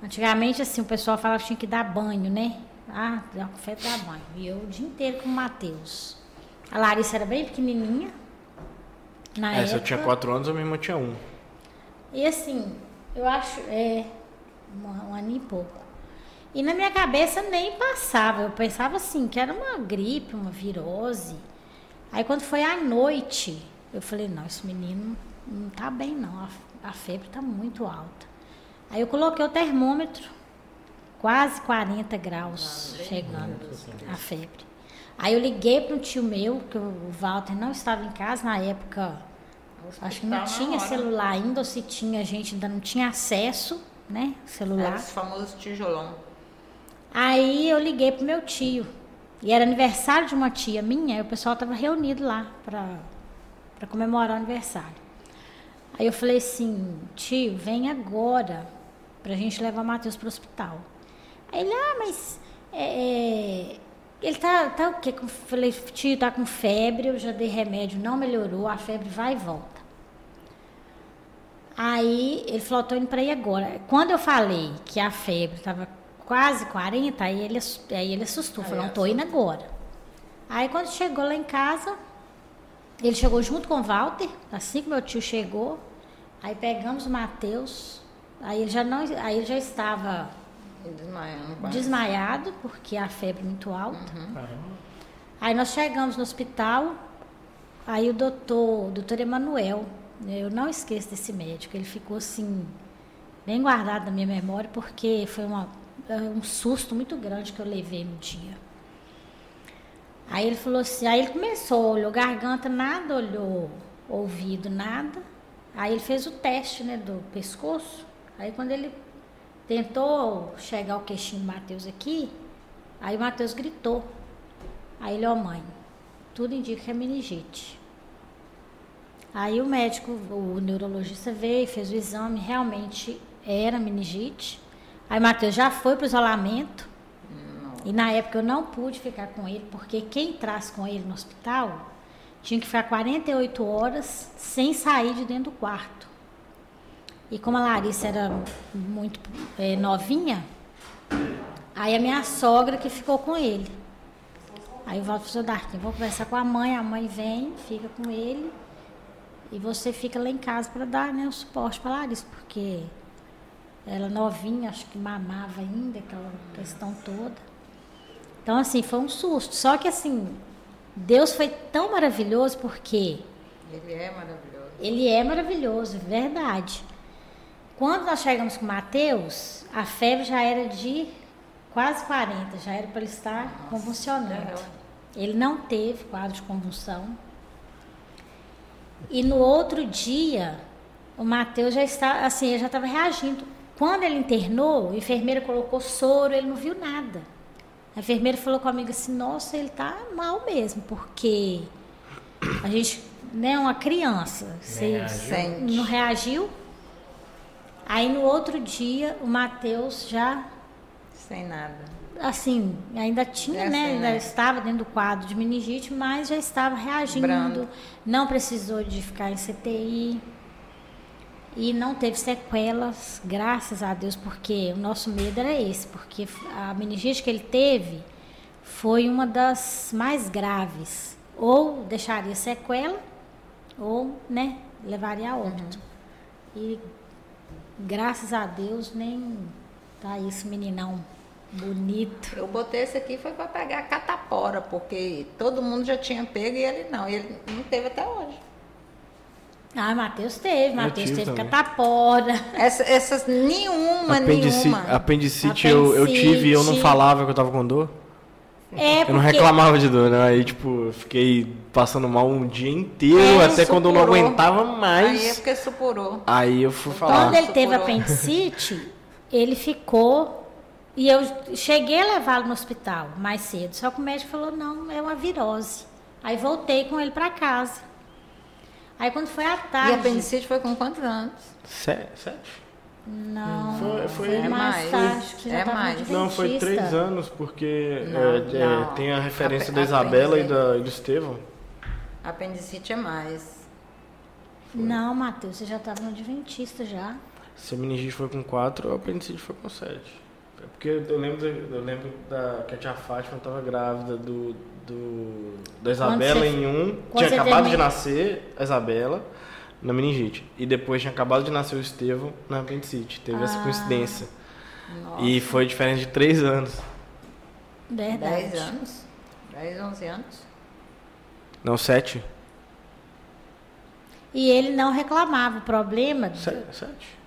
Antigamente, assim, o pessoal falava que tinha que dar banho, né? Ah, dá febre, dá banho. E eu o dia inteiro com o Matheus. A Larissa era bem pequenininha, Na É, época. se eu tinha 4 anos, a minha irmã tinha 1. E assim, eu acho, é, um, um ano e pouco. E na minha cabeça nem passava. Eu pensava assim, que era uma gripe, uma virose. Aí quando foi à noite, eu falei, não, esse menino não tá bem não, a, a febre tá muito alta. Aí eu coloquei o termômetro, quase 40 graus chegando a febre. Aí eu liguei para um tio meu, que o Walter não estava em casa na época, acho que não tinha celular ainda, ou se tinha, a gente ainda não tinha acesso, né, Era celular. os famosos tijolão. Aí eu liguei pro meu tio. E era aniversário de uma tia minha, e o pessoal estava reunido lá para comemorar o aniversário. Aí eu falei assim, tio, vem agora pra gente levar o Matheus pro hospital. Aí ele, ah, mas é, é, ele tá, tá o quê? Eu falei, tio, tá com febre, eu já dei remédio, não melhorou, a febre vai e volta. Aí ele falou, tô indo para ir agora. Quando eu falei que a febre estava quase 40, aí ele, aí ele assustou, Aí falou, não, tô indo agora. Aí quando chegou lá em casa, ele chegou junto com o Walter, assim que meu tio chegou, aí pegamos o Matheus, aí ele já não, aí ele já estava Desmaiando. quase. desmaiado, porque a febre muito alta. Aí nós chegamos no hospital, aí o doutor, o doutor Emanuel, né, eu não esqueço desse médico, ele ficou assim, bem guardado na minha memória, porque foi uma, é, um susto muito grande que eu levei no dia. Aí ele falou assim, aí ele começou, olhou garganta, nada, olhou ouvido, nada. Aí ele fez o teste, né, do pescoço. Aí quando ele tentou chegar o queixinho do Matheus aqui, aí o Matheus gritou. Aí ele, ó mãe, tudo indica que é meningite. Aí o médico, o neurologista veio, fez o exame, realmente era meningite. Aí Matheus já foi para o isolamento. E na época eu não pude ficar com ele, porque quem traz com ele no hospital tinha que ficar 48 horas sem sair de dentro do quarto. E como a Larissa era muito eh, novinha, aí a minha sogra que ficou com ele. Aí o Walter falou, Darkin, vou conversar com a mãe, a mãe vem, fica com ele, e você fica lá em casa para dar né, o suporte para Larissa, porque ela novinha, acho que mamava ainda, aquela questão toda. Então, assim, foi um susto. Só que, assim, Deus foi tão maravilhoso porque Ele é maravilhoso. ele é maravilhoso, verdade. Quando nós chegamos com Mateus, a febre já era de quase 40, já era para ele estar convulsionando. Ele não teve quadro de convulsão. E no outro dia, o Mateus já está, assim, ele já estava reagindo. Quando ele internou, a enfermeira colocou soro, ele não viu nada. A enfermeira falou comigo assim, nossa, ele tá mal mesmo, porque a gente, né, uma criança, você reagiu. Não reagiu. Aí no outro dia, o Mateus já Sem nada. assim, ainda tinha, É né? assim, Ainda né? estava dentro do quadro de meningite, mas já estava reagindo. Brando. Não precisou de ficar em CTI. E não teve sequelas, graças a Deus, porque o nosso medo era esse, porque a meningite que ele teve foi uma das mais graves. Ou deixaria sequela, ou, né, levaria a óbito. E graças a Deus nem tá esse meninão bonito. Eu botei esse aqui foi para pegar a catapora, porque todo mundo já tinha pego e ele não. E ele não teve até hoje. Ah, Matheus teve, Matheus teve também. catapora. Essa- essas nenhuma, Apendici, nenhuma. apendicite eu, eu tive e eu não falava que eu tava com dor. É, Eu não porque reclamava de dor, né? Aí, tipo, eu fiquei passando mal um dia inteiro, É, até quando eu não supurou. aguentava Aí é mais. porque supurou. Aí eu fui falar. quando ele teve Supurou. apendicite, ele ficou. E eu cheguei a levá-lo no hospital mais cedo. Só que o médico falou: não, é uma virose. Aí voltei com ele para casa. Aí quando foi à E tarde. apendicite foi com quantos anos? Se- Sete? Não, Foi- foi, foi- É mais tarde, que É mais. Não, foi três anos, porque Não, é, é, não. tem a referência Ape- da Isabela e, da, e do Estevão. Apendicite é mais. Não, Matheus, você já estava no Adventista já. Se a meningite foi com quatro, a apendicite foi com sete. É porque eu lembro, eu lembro da, que a tia Fátima estava grávida do, do, da Isabela você- em um. Tinha acabado de termina- nascer a Isabela na meningite. E depois tinha acabado de nascer o Estevão na apendicite. Teve essa Ah. coincidência. Nossa, E foi diferente de três anos. Verdade. 10 anos. 10, 11 anos. Não, sete? E ele não reclamava. O problema. Se- Sete?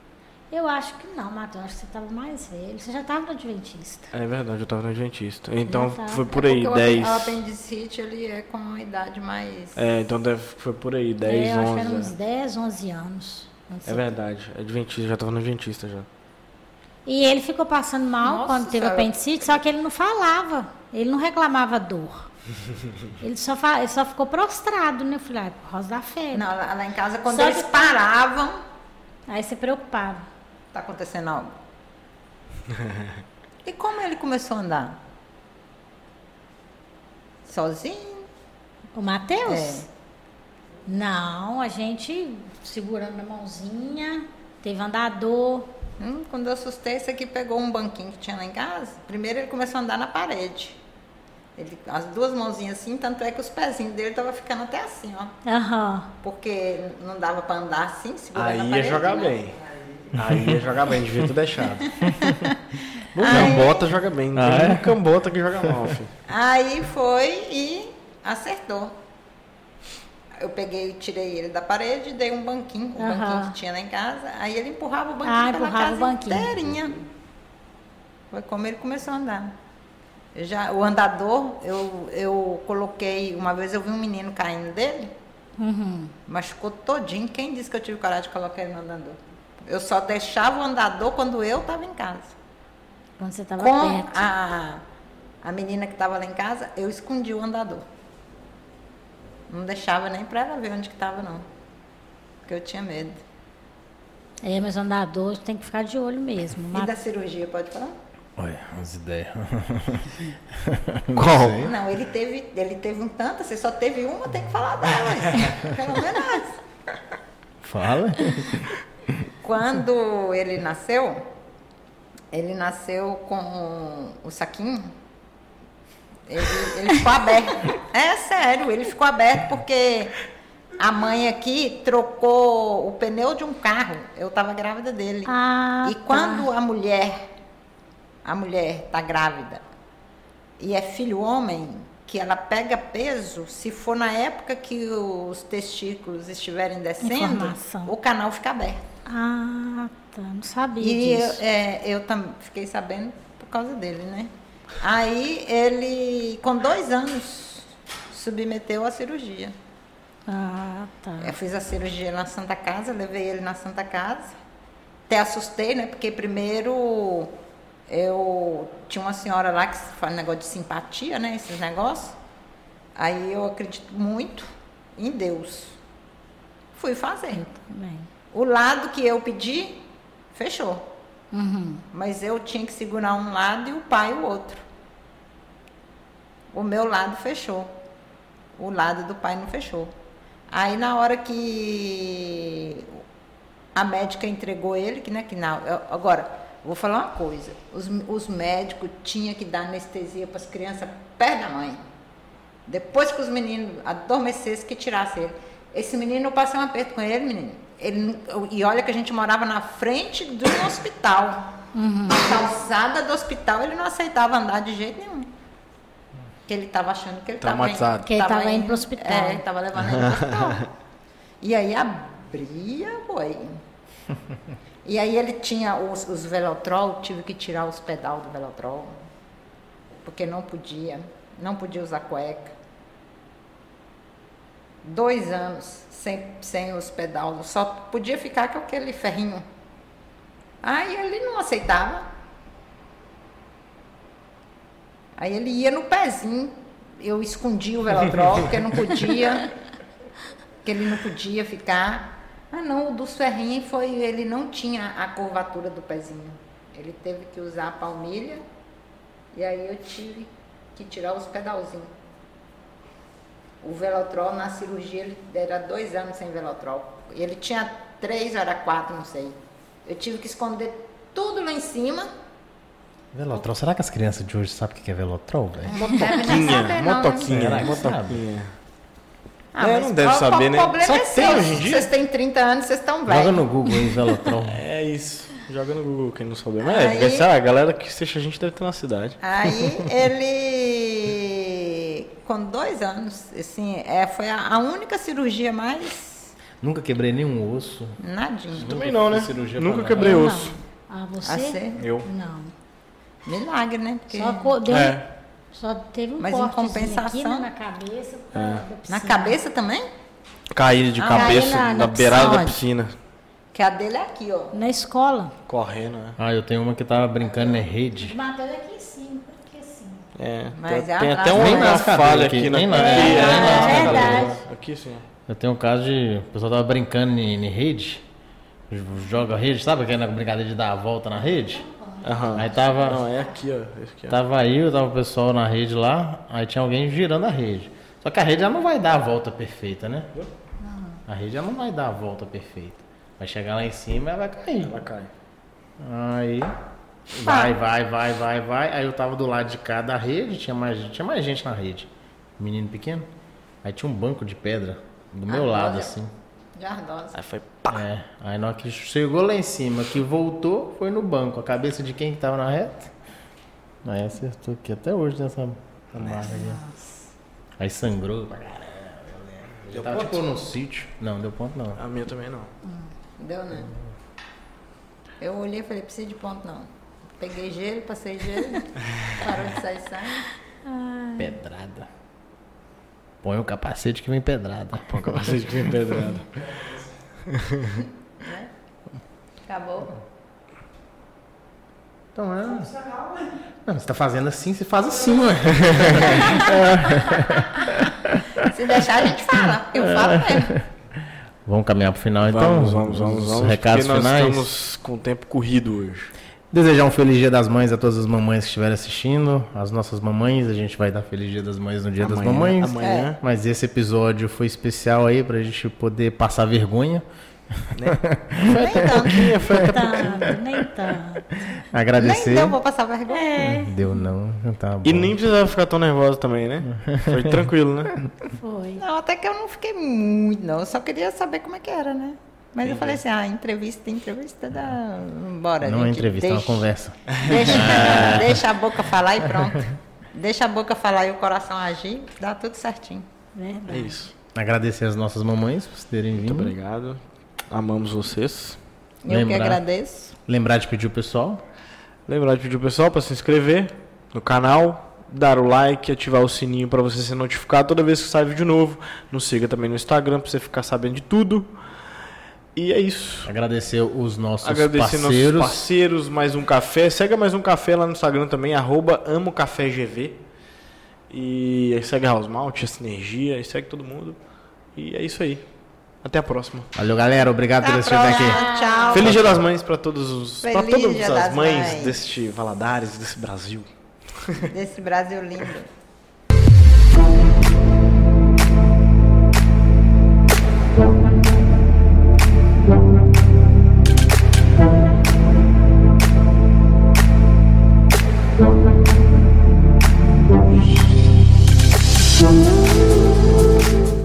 Eu acho que não, Matheus. Acho que você estava mais velho. Você já estava no Adventista. É verdade, eu tava no Adventista. Então tá. foi por É aí, o 10. O apendicite, ele é com uma idade mais... É, então deve- foi por aí, 10, é, eu acho que era uns 11. 10, 11 anos. É verdade, Adventista, já tava no Adventista já. E ele ficou passando mal Nossa quando teve apendicite, só que ele não falava. Ele não reclamava dor. ele, só fa- ele só ficou prostrado, né? Eu falei, ah, é por causa da febre. Não, lá, lá em casa, quando Só eles que- paravam, Aí você preocupava. Tá acontecendo algo. e como ele começou a andar? Sozinho? O Matheus? É. Não, a gente segurando na mãozinha, teve andador. Hum, quando eu assustei, esse aqui pegou um banquinho que tinha lá em casa. Primeiro ele começou a andar na parede. Ele, as duas mãozinhas assim, tanto é que os pezinhos dele estavam ficando até assim, ó. Aham. Porque não dava pra andar assim, segurando Aí na ia parede. jogar né? bem. Aí ia jogar bem, devia ter deixado. O Cambota joga bem, não Ah, tem é? um Cambota que joga mal, filho. Aí foi e acertou. Eu peguei, tirei ele da parede, dei um banquinho, um Aham. banquinho que tinha lá em casa. Aí ele empurrava o banquinho Ah, pela empurrava casa o banquinho. inteirinha. Foi como ele começou a andar. Eu já, o andador, eu, eu coloquei, uma vez eu vi um menino caindo dele, Uhum. machucou todinho. Quem disse que eu tive coragem de colocar ele no andador? Eu só deixava o andador quando eu estava em casa. Quando você estava Com perto. a, a menina que estava lá em casa, eu escondi o andador. Não deixava nem para ela ver onde que estava, não. Porque eu tinha medo. É, mas o andador tem que ficar de olho mesmo. E da cirurgia, pode falar? Olha, as ideias. Qual? Não, ele teve, ele teve um tanto, você só teve uma, tem que falar dela. Pelo menos. Fala. Quando ele nasceu, ele nasceu com o saquinho. Ele, ele ficou aberto. É sério, ele ficou aberto porque a mãe aqui trocou o pneu de um carro. Eu estava grávida dele. Ah, e tá. quando a mulher, a mulher está grávida e é filho homem, que ela pega peso, se for na época que os testículos estiverem descendo, Informação. o canal fica aberto. Ah, tá. Não sabia E eu, disso. é, eu também fiquei sabendo por causa dele, né? Aí ele, com dois anos, submeteu à cirurgia. Ah, tá. Eu fiz a cirurgia na Santa Casa, levei ele na Santa Casa. Até assustei, né? Porque primeiro eu tinha uma senhora lá que faz negócio de simpatia, né? Esses negócios. Aí eu acredito muito em Deus. Fui fazer. Também. O lado que eu pedi, fechou. Uhum. Mas eu tinha que segurar um lado e o pai o outro. O meu lado fechou. O lado do pai não fechou. Aí na hora que a médica entregou ele, que, né, que na, eu- agora, vou falar uma coisa. Os, os médicos tinham que dar anestesia para as crianças perto da mãe. Depois que os meninos adormecessem, que tirasse ele. Esse menino, eu passei um aperto com ele, menino. Ele, e olha que a gente morava na frente do hospital. Na calçada do hospital, ele não aceitava andar de jeito nenhum. Porque ele estava achando que ele estava Traumatizado. Que ele tava indo pro hospital. É, ele estava levando ele pro hospital. e aí abria, boi. E aí ele tinha os, os velotrol, tive que tirar os pedal do velotrol. Porque não podia, não podia usar cueca. Dois anos sem, sem os pedal, só podia ficar com aquele ferrinho. Aí ele não aceitava. Aí ele ia no pezinho, eu escondia o velotrol, porque não podia, que ele não podia ficar. Ah não, o dos ferrinhos foi, ele não tinha a curvatura do pezinho. Ele teve que usar a palmilha e aí eu tive que tirar os pedalzinhos. O velotrol na cirurgia ele era dois anos sem velotrol. Ele tinha três, ou era quatro, não sei. Eu tive que esconder tudo lá em cima Velotrol. Será que as crianças de hoje sabem o que é Velotrol, velho? Motoquinha, né? motoquinha, que motoquinha. Ah, É, mas não deve qual- saber, qual né? O problema Será é que tem seu. hoje em dia? Vocês têm 30 anos, vocês estão Joga velhos. no Google aí, Velotrol. É isso. Joga no Google, quem não souber. Mas Aí- é, sei lá, a galera que assiste a gente deve ter na cidade. Aí ele, com dois anos, assim, é, foi a, a única cirurgia mais Nunca quebrei nenhum osso. nadinha. Também não, né? Nunca quebrei Eu osso. não. Ah, você? ser Eu. Não. milagre, né? Porque Só, deu, É. só teve um Mas em cortezinho compensação- aqui né, na cabeça. É. na cabeça também? Caí de Ah, cabeça caí na- na, na beirada da piscina. Que a dele é aqui, ó. Na escola. Correndo, né? Ah, eu tenho uma que tava brincando na rede. O Matheus é aqui em cima. É. Mas tem é tem até uma, falha aqui, aqui, na nasce. aqui, É, é, é na- verdade. Aqui sim. Eu tenho um caso de. O pessoal tava brincando em, em rede. Joga rede, sabe aquela brincadeira de dar a volta na rede? Aham. Aí tava. Não, é aqui, ó. Esse aqui, ó. Tava eu, tava o pessoal na rede lá, aí tinha alguém girando a rede. Só que a rede já não vai dar a volta perfeita, né? A rede já não vai dar a volta perfeita. Vai chegar lá em cima e ela vai cair. Ela cai. Aí vai, vai, vai, vai, vai. Aí eu tava do lado de cá da rede, tinha mais, tinha mais gente na rede. Menino pequeno. Aí tinha um banco de pedra do meu Ah, lado, assim. De ardosa. Aí foi pá. É. Aí na hora que chegou lá em cima, que voltou, foi no banco. A cabeça de quem que tava na reta? Aí acertou aqui. Até hoje nessa marca aqui. Aí sangrou pra caramba. eu lembro. Eu tava tipo no sítio. Não, deu ponto não. A minha também não. Deu, né? Eu olhei e falei, precisa de ponto não. Peguei gelo, passei gelo, parou de sair sangue. Pedrada. Põe o capacete que vem pedrada. Põe o capacete que vem pedrado. Né? Acabou. Então é. Não, você tá fazendo assim, você faz assim, ué. Se deixar, a gente fala. Eu falo mesmo. Vamos caminhar pro final então? Vamos, vamos, vamos, Os vamos. Recados porque nós finais. estamos com o tempo corrido hoje. Desejar um feliz dia das mães a todas as mamães que estiverem assistindo. As nossas mamães, a gente vai dar feliz dia das mães no dia das Amanhã- mamães. amanhã. Mas esse episódio foi especial aí pra gente poder passar vergonha. Nem tanto. Tanto, nem tanto. Agradecer. Nem deu, vou passar vergonha. É, Deu não, tá bom. E nem precisava ficar tão nervosa também, né? Foi tranquilo, né? foi. Não, até que eu não fiquei muito, não. Eu só queria saber como é que era, né? Mas eu falei assim, ah, entrevista, entrevista dá. Bora, Não é gente. entrevista, é uma deixa, conversa. Deixa, deixa a boca falar e pronto. Deixa a boca falar e o coração agir, dá tudo certinho. É Verdade. isso. Agradecer as nossas mamães por terem vindo. Muito obrigado. Amamos vocês. Eu que Lembrar. agradeço. Lembrar de pedir o pessoal. Lembrar de pedir o pessoal para se inscrever no canal, dar o like, ativar o sininho para você ser notificado toda vez que sai vídeo novo. Nos siga também no Instagram para você ficar sabendo de tudo. E é isso. Agradecer os nossos Agradecer parceiros. nossos parceiros, mais um café. Segue mais um café lá no Instagram também, arroba amocafégv. E aí segue a House Malt, a Sinergia, e segue todo mundo. E é isso aí. Até a próxima. Valeu, galera. Obrigado por Até a assistir aqui. Tchau. Feliz Dia das Mães para todos os, para todas as mães Mães. deste Valadares, desse Brasil. Desse Brasil lindo.